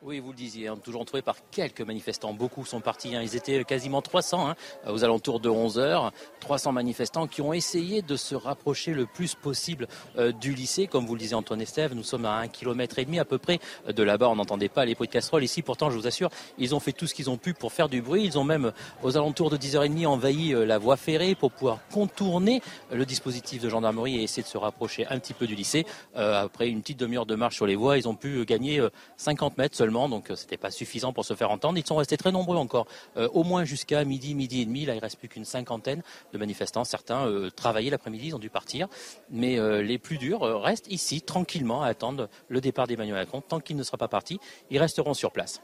Oui, vous le disiez, hein, toujours entouré par quelques manifestants. Beaucoup sont partis. Hein. Ils étaient quasiment 300 hein, aux alentours de 11 heures. 300 manifestants qui ont essayé de se rapprocher le plus possible euh, du lycée. Comme vous le disiez, Antoine Estève, nous sommes à un kilomètre et demi à peu près de là-bas. On n'entendait pas les bruits de casseroles. Ici, pourtant, je vous assure, ils ont fait tout ce qu'ils ont pu pour faire du bruit. Ils ont même, aux alentours de 10h30, envahi euh, la voie ferrée pour pouvoir contourner le dispositif de gendarmerie et essayer de se rapprocher un petit peu du lycée. Euh, après une petite demi-heure de marche sur les voies, ils ont pu gagner 50 mètres seulement donc euh, ce n'était pas suffisant pour se faire entendre. Ils sont restés très nombreux encore, euh, au moins jusqu'à midi, midi et demi. Là, il reste plus qu'une cinquantaine de manifestants. Certains euh, travaillaient l'après-midi, ils ont dû partir, mais les plus durs restent ici tranquillement à attendre le départ d'Emmanuel Macron. Tant qu'il ne sera pas parti, ils resteront sur place.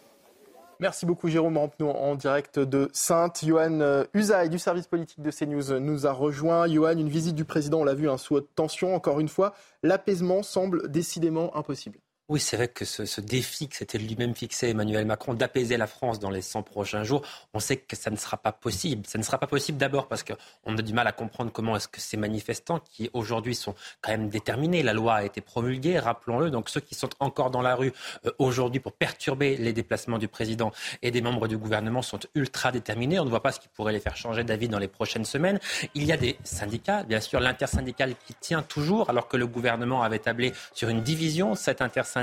Merci beaucoup Jérôme en direct de Sainte. Johan Usaï du service politique de CNews nous a rejoint. Johan, une visite du président, on l'a vu, un sous haute tension. Encore une fois, l'apaisement semble décidément impossible. Oui, c'est vrai que ce, défi que s'était lui-même fixé Emmanuel Macron d'apaiser la France dans les 100 prochains jours, on sait que ça ne sera pas possible. Ça ne sera pas possible d'abord parce qu'on a du mal à comprendre comment est-ce que ces manifestants qui aujourd'hui sont quand même déterminés, la loi a été promulguée, rappelons-le, donc ceux qui sont encore dans la rue euh, aujourd'hui pour perturber les déplacements du président et des membres du gouvernement sont ultra déterminés. On ne voit pas ce qui pourrait les faire changer d'avis dans les prochaines semaines. Il y a des syndicats, bien sûr, l'intersyndical qui tient toujours alors que le gouvernement avait tablé sur une division. Cette intersyndical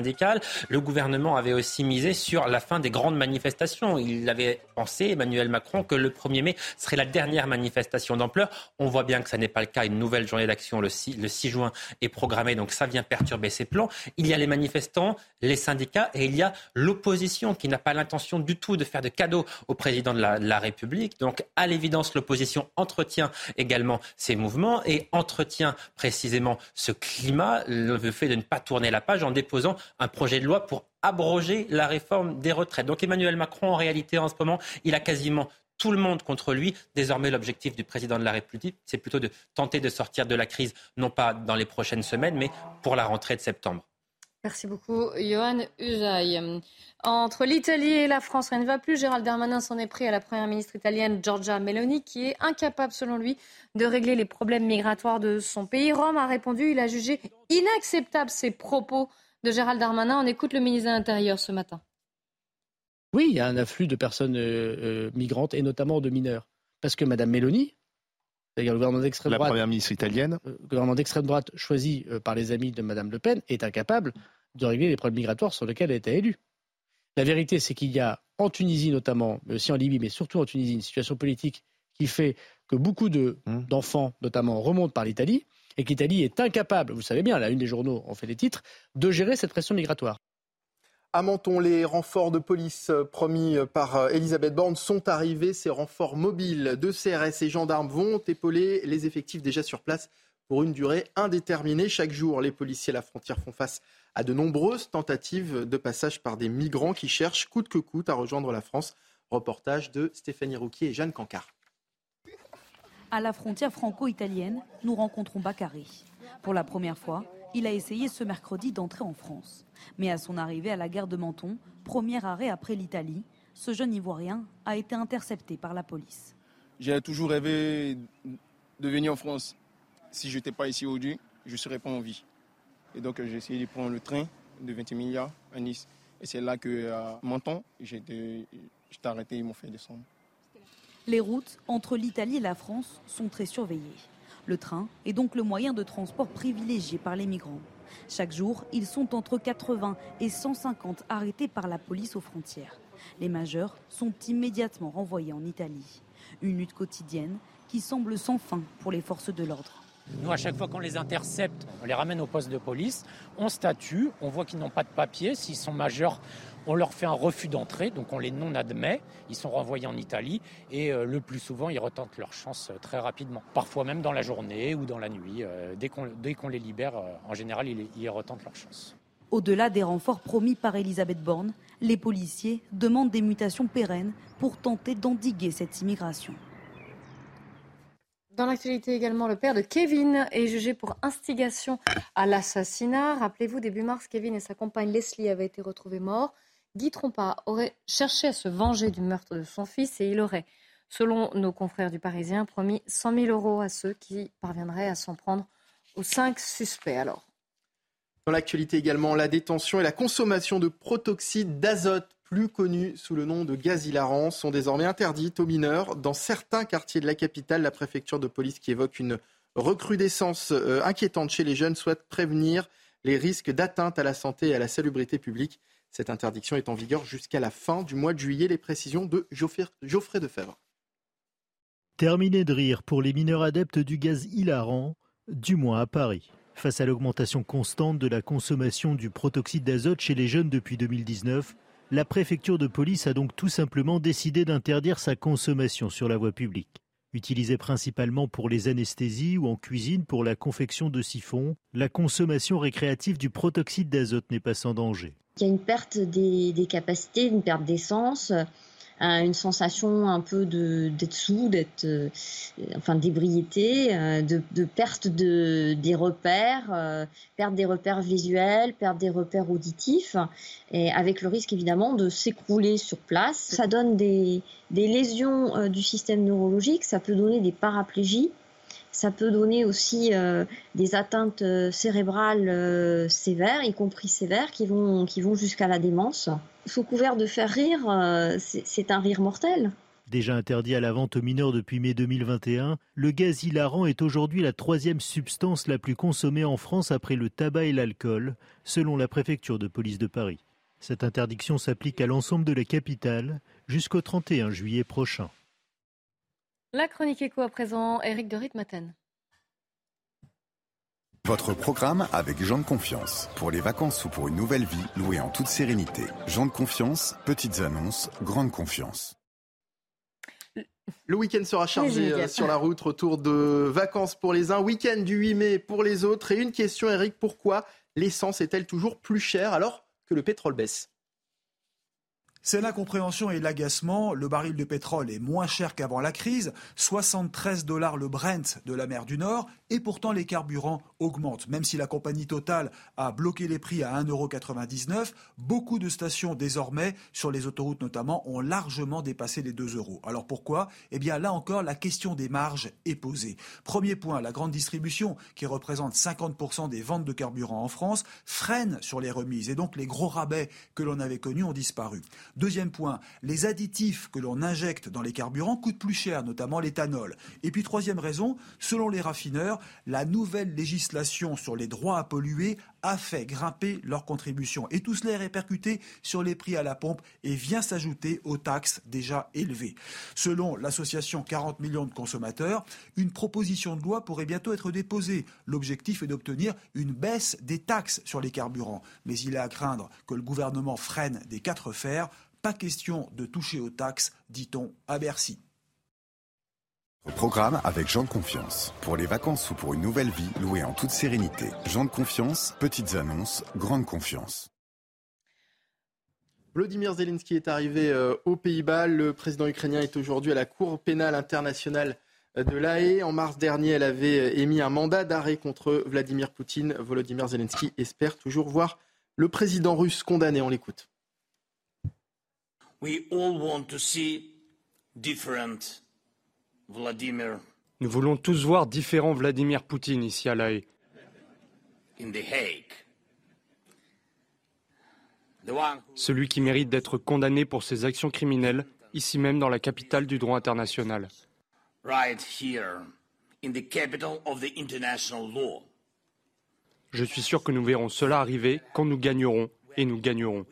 le gouvernement avait aussi misé sur la fin des grandes manifestations. Il avait pensé, Emmanuel Macron, que le 1er mai serait la dernière manifestation d'ampleur. On voit bien que ça n'est pas le cas. Une nouvelle journée d'action le 6, le 6 juin est programmée, donc ça vient perturber ses plans. Il y a les manifestants, les syndicats et il y a l'opposition qui n'a pas l'intention du tout de faire de cadeaux au président de la, de la République. Donc, à l'évidence, l'opposition entretient également ces mouvements et entretient précisément ce climat, le fait de ne pas tourner la page en déposant un projet de loi pour abroger la réforme des retraites. Donc Emmanuel Macron, en réalité, en ce moment, il a quasiment tout le monde contre lui. Désormais, l'objectif du président de la République, c'est plutôt de tenter de sortir de la crise, non pas dans les prochaines semaines, mais pour la rentrée de septembre. Merci beaucoup, Johan Usaï. Entre l'Italie et la France, rien ne va plus. Gérald Darmanin s'en est pris à la première ministre italienne Giorgia Meloni, qui est incapable, selon lui, de régler les problèmes migratoires de son pays. Rome a répondu, il a jugé inacceptable ces propos de Gérald Darmanin. On écoute le ministre de l'Intérieur ce matin. Oui, il y a un afflux de personnes euh, euh, migrantes et notamment de mineurs. Parce que Mme Meloni, c'est-à-dire le gouvernement d'extrême droite. La première ministre italienne. Le gouvernement d'extrême droite choisi euh, par les amis de Mme Le Pen est incapable de régler les problèmes migratoires sur lesquels elle a été élue. La vérité, c'est qu'il y a en Tunisie notamment, mais aussi en Libye, mais surtout en Tunisie, une situation politique qui fait que beaucoup mmh. d'enfants, notamment, remontent par l'Italie et qu'Italie est incapable, vous savez bien, la une des journaux en fait des titres, de gérer cette pression migratoire. À Menton, les renforts de police euh, promis euh, par euh, Elisabeth Borne sont arrivés. Ces renforts mobiles de CRS et gendarmes vont épauler les effectifs déjà sur place pour une durée indéterminée. Chaque jour, les policiers à la frontière font face à de nombreuses tentatives de passage par des migrants qui cherchent coûte que coûte à rejoindre la France. Reportage de Stéphanie Rouquier et Jeanne Cancard. À la frontière franco-italienne, nous rencontrons Bakary. Pour la première fois, il a essayé ce mercredi d'entrer en France. Mais à son arrivée à la gare de Menton, premier arrêt après l'Italie, ce jeune Ivoirien a été intercepté par la police. J'ai toujours rêvé de venir en France. Si je n'étais pas ici aujourd'hui, je ne serais pas en vie. Et donc j'ai essayé de prendre le train de 20 milliards à Nice. Et c'est là que, à Menton, j'étais arrêté, ils m'ont fait descendre. Les routes entre l'Italie et la France sont très surveillées. Le train est donc le moyen de transport privilégié par les migrants. Chaque jour, ils sont entre 80 et 150 arrêtés par la police aux frontières. Les majeurs sont immédiatement renvoyés en Italie. Une lutte quotidienne qui semble sans fin pour les forces de l'ordre. Nous, à chaque fois qu'on les intercepte, on les ramène au poste de police, on statue, on voit qu'ils n'ont pas de papier. S'ils sont majeurs, on leur fait un refus d'entrée, donc on les non-admet, ils sont renvoyés en Italie et euh, le plus souvent ils retentent leur chance euh, très rapidement. Parfois même dans la journée ou dans la nuit. Euh, dès qu'on les libère, en général ils, ils retentent leur chance. Au-delà des renforts promis par Elisabeth Borne, les policiers demandent des mutations pérennes pour tenter d'endiguer cette immigration. Dans l'actualité également, le père de Kevin est jugé pour instigation à l'assassinat. Rappelez-vous, début mars, Kevin et sa compagne Leslie avaient été retrouvés morts. Guy Trompa aurait cherché à se venger du meurtre de son fils et il aurait, selon nos confrères du Parisien, promis 100 000 euros à ceux qui parviendraient à s'en prendre aux cinq suspects. Alors. Dans l'actualité également, la détention et la consommation de protoxyde d'azote, plus connu sous le nom de gaz hilarant, sont désormais interdites aux mineurs dans certains quartiers de la capitale. La préfecture de police qui évoque une recrudescence euh, inquiétante chez les jeunes souhaite prévenir les risques d'atteinte à la santé et à la salubrité publique. Cette interdiction est en vigueur jusqu'à la fin du mois de juillet. Les précisions de Geoffrey Defebvre. Terminé de rire pour les mineurs adeptes du gaz hilarant, du moins à Paris. Face à l'augmentation constante de la consommation du protoxyde d'azote chez les jeunes depuis 2019, la préfecture de police a donc tout simplement décidé d'interdire sa consommation sur la voie publique. Utilisée principalement pour les anesthésies ou en cuisine pour la confection de siphons, la consommation récréative du protoxyde d'azote n'est pas sans danger. Il y a une perte des, capacités, une perte d'essence, une sensation un peu d'être sous, d'être, euh, enfin d'ébriété, euh, de, perte de, des repères, euh, perte des repères visuels, perte des repères auditifs, et avec le risque évidemment de s'écrouler sur place. Ça donne des, des lésions du système neurologique, ça peut donner des paraplégies. Ça peut donner aussi euh, des atteintes euh, cérébrales euh, sévères, y compris sévères, qui vont, qui vont jusqu'à la démence. Sous couvert de faire rire, c'est un rire mortel. Déjà interdit à la vente aux mineurs depuis mai 2021, le gaz hilarant est aujourd'hui la troisième substance la plus consommée en France après le tabac et l'alcool, selon la préfecture de police de Paris. Cette interdiction s'applique à l'ensemble de la capitale jusqu'au 31 juillet prochain. La chronique éco à présent, Eric de Ritmaten. Votre programme avec Jean de Confiance. Pour les vacances ou pour une nouvelle vie, louée en toute sérénité. Jean de Confiance, petites annonces, grande confiance. Le week-end sera chargé euh, sur la route, retour de vacances pour les uns, week-end du 8 mai pour les autres. Et une question, Eric, pourquoi l'essence est-elle toujours plus chère alors que le pétrole baisse? C'est l'incompréhension et l'agacement. Le baril de pétrole est moins cher qu'avant la crise, 73 dollars le Brent de la mer du Nord, et pourtant les carburants augmentent. Même si la compagnie Total a bloqué les prix à 1,99€, beaucoup de stations désormais, sur les autoroutes notamment, ont largement dépassé les 2 euros. Alors pourquoi? Eh bien là encore, la question des marges est posée. Premier point, la grande distribution, qui représente 50% des ventes de carburant en France, freine sur les remises, et donc les gros rabais que l'on avait connus ont disparu. Deuxième point, les additifs que l'on injecte dans les carburants coûtent plus cher, notamment l'éthanol. Et puis troisième raison, selon les raffineurs, la nouvelle législation sur les droits à polluer a fait grimper leur contribution. Et tout cela est répercuté sur les prix à la pompe et vient s'ajouter aux taxes déjà élevées. Selon l'association 40 millions de consommateurs, une proposition de loi pourrait bientôt être déposée. L'objectif est d'obtenir une baisse des taxes sur les carburants. Mais il est à craindre que le gouvernement freine des quatre fers. Pas question de toucher aux taxes, dit-on à Bercy. Programme avec Jean de Confiance. Pour les vacances ou pour une nouvelle vie, louée en toute sérénité. Jean de Confiance, petites annonces, grande confiance. Vladimir Zelensky est arrivé euh, aux Pays-Bas. Le président ukrainien est aujourd'hui à la Cour pénale internationale euh, de l'AE. En mars dernier, elle avait euh, émis un mandat d'arrêt contre Vladimir Poutine. Volodymyr Zelensky espère toujours voir le président russe condamné. On l'écoute. We all want to see different nous voulons tous voir différents Vladimir Poutine ici à La Haye. Celui qui mérite d'être condamné pour ses actions criminelles, ici même dans la capitale du droit international. Je suis sûr que nous verrons cela arriver quand nous gagnerons, et nous gagnerons.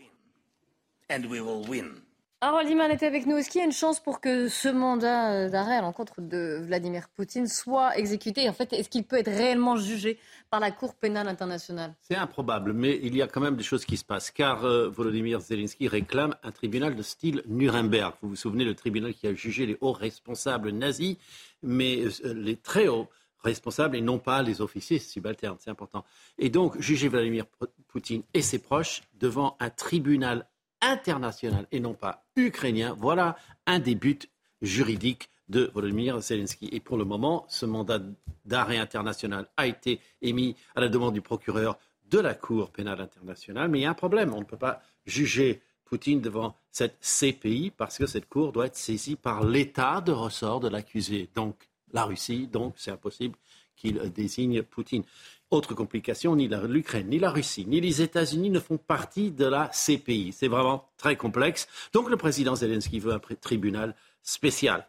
Harold était avec nous. Est-ce qu'il y a une chance pour que ce mandat euh, d'arrêt à l'encontre de Vladimir Poutine soit exécuté? En fait, est-ce qu'il peut être réellement jugé par la Cour pénale internationale? C'est improbable, mais il y a quand même des choses qui se passent, car euh, Volodymyr Zelensky réclame un tribunal de style Nuremberg. Vous vous souvenez, le tribunal qui a jugé les hauts responsables nazis, mais euh, les très hauts responsables et non pas les officiers subalternes, c'est important. Et donc, juger Vladimir Poutine et ses proches devant un tribunal international et non pas ukrainien. Voilà un des buts juridiques de Volodymyr Zelensky. Et pour le moment, ce mandat d'arrêt international a été émis à la demande du procureur de la Cour pénale internationale. Mais il y a un problème. On ne peut pas juger Poutine devant cette CPI parce que cette Cour doit être saisie par l'État de ressort de l'accusé, donc la Russie. Donc c'est impossible qu'il désigne Poutine. Autre complication, ni l'Ukraine, ni la Russie, ni les États-Unis ne font partie de la CPI. C'est vraiment très complexe. Donc le président Zelensky veut un tribunal spécial.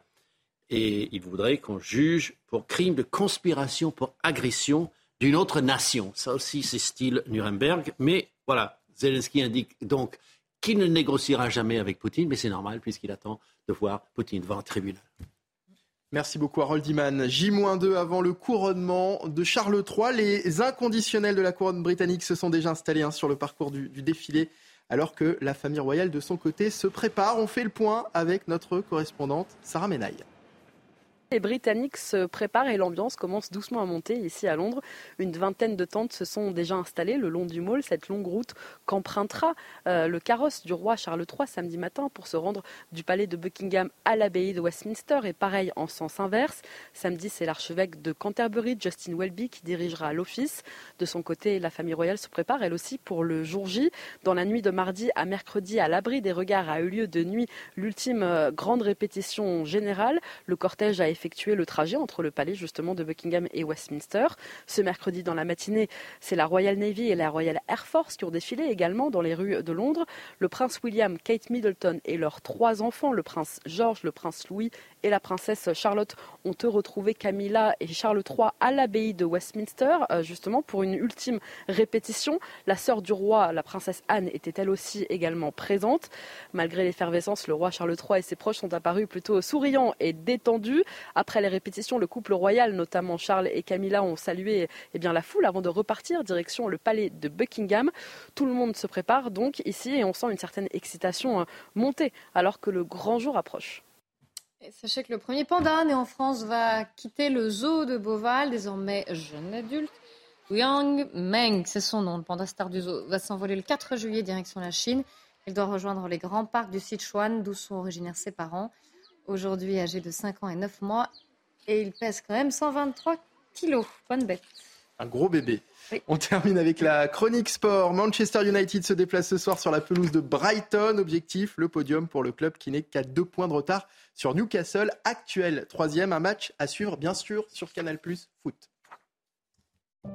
Et il voudrait qu'on juge pour crime de conspiration pour agression d'une autre nation. Ça aussi, c'est style Nuremberg. Mais voilà, Zelensky indique donc qu'il ne négociera jamais avec Poutine, mais c'est normal puisqu'il attend de voir Poutine devant un tribunal. Merci beaucoup Harold Iman. J-2 avant le couronnement de Charles III. Les inconditionnels de la couronne britannique se sont déjà installés hein, sur le parcours du, du, défilé alors que la famille royale de son côté se prépare. On fait le point avec notre correspondante Sarah Menaille. Les Britanniques se préparent et l'ambiance commence doucement à monter ici à Londres. Une vingtaine de tentes se sont déjà installées le long du Mall, cette longue route qu'empruntera euh, le carrosse du roi Charles III samedi matin pour se rendre du palais de Buckingham à l'abbaye de Westminster et pareil en sens inverse. Samedi, c'est l'archevêque de Canterbury, Justin Welby, qui dirigera l'office. De son côté, la famille royale se prépare elle aussi pour le jour J. Dans la nuit de mardi à mercredi, à l'abri des regards, a eu lieu de nuit l'ultime euh, grande répétition générale. Le cortège a effectuer le trajet entre le palais justement de Buckingham et Westminster. Ce mercredi dans la matinée, c'est la Royal Navy et la Royal Air Force qui ont défilé également dans les rues de Londres. Le prince William, Kate Middleton et leurs trois enfants, le prince George, le prince Louis et la princesse Charlotte ont retrouvé Camilla et Charles III à l'abbaye de Westminster, euh, justement pour une ultime répétition. La sœur du roi, la princesse Anne, était elle aussi également présente. Malgré l'effervescence, le roi Charles III et ses proches sont apparus plutôt souriants et détendus. Après les répétitions, le couple royal, notamment Charles et Camilla, ont salué eh bien, la foule avant de repartir direction le palais de Buckingham. Tout le monde se prépare donc ici et on sent une certaine excitation euh, monter alors que le grand jour approche sachez que le premier panda né en France va quitter le zoo de Beauval, désormais jeune adulte. Yang Meng, c'est son nom, le panda star du zoo, va s'envoler le 4 juillet direction la Chine. Il doit rejoindre les grands parcs du Sichuan, d'où sont originaires ses parents. Aujourd'hui âgé de 5 ans et 9 mois, et il pèse quand même 123 kilos. Bonne bête. Un gros bébé. On termine avec la chronique sport. Manchester United se déplace ce soir sur la pelouse de Brighton. Objectif, le podium pour le club qui n'est qu'à deux points de retard sur Newcastle, actuel troisième. Un match à suivre, bien sûr, sur Canal Plus Foot.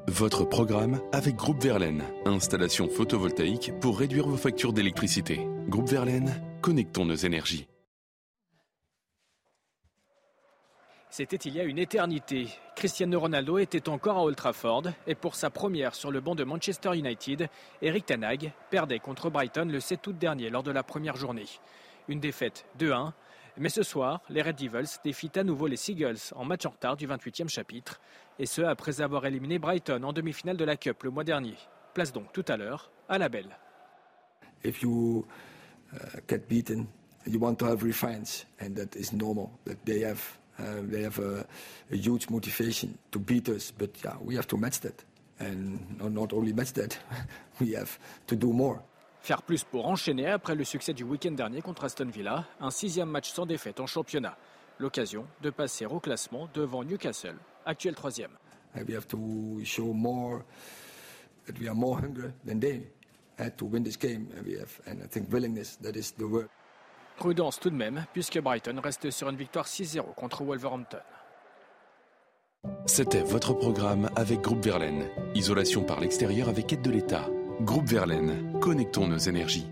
Votre programme avec Groupe Verlaine. Installation photovoltaïque pour réduire vos factures d'électricité. Groupe Verlaine, connectons nos énergies. C'était il y a une éternité. Cristiano Ronaldo était encore à Old Trafford et pour sa première sur le banc de Manchester United, Eric Tanag perdait contre Brighton le 7 août dernier lors de la première journée. Une défaite 2-1, mais ce soir, les Red Devils défient à nouveau les Seagulls en match en retard du 28e chapitre, et ce après avoir éliminé Brighton en demi-finale de la Cup le mois dernier. Place donc tout à l'heure à la belle. If you uh, get beaten, you want to have revenge, and that is normal. That they have Uh, they have a, huge motivation to beat us, but yeah, we have to match that. And not only match that, we have to do more. Faire plus pour enchaîner après le succès du week-end dernier contre Aston Villa, un sixième match sans défaite en championnat. L'occasion de passer au classement devant Newcastle, actuel troisième. And we have to show more that we are more hungry than they had to win this game. And we have, and I think willingness that is the word. Prudence tout de même, puisque Brighton reste sur une victoire 6-0 contre Wolverhampton. C'était votre programme avec Groupe Verlaine. Isolation par l'extérieur avec aide de l'État. Groupe Verlaine, connectons nos énergies.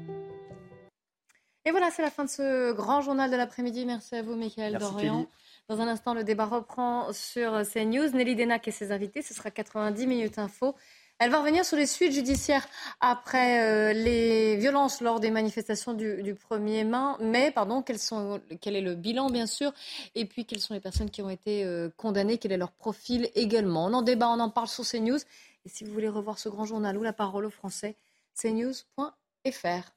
Et voilà, c'est la fin de ce grand journal de l'après-midi. Merci à vous, Michael Dorian. Dans un instant, le débat reprend sur CNews. Nelly Denac et ses invités. Ce sera 90 minutes info. Elle va revenir sur les suites judiciaires après euh, les violences lors des manifestations du, 1er mai. Pardon, quel est le bilan, bien sûr, et puis quelles sont les personnes qui ont été euh, condamnées, quel est leur profil également? On en débat, on en parle sur CNews. Et si vous voulez revoir ce grand journal ou la parole au français, cnews.fr.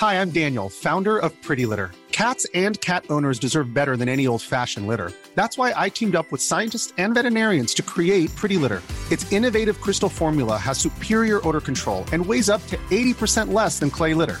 Hi, I'm Daniel, founder of Pretty Litter. Cats and cat owners deserve better than any old-fashioned litter. That's why I teamed up with scientists and veterinarians to create Pretty Litter. Its innovative crystal formula has superior odor control and weighs up to 80% less than clay litter.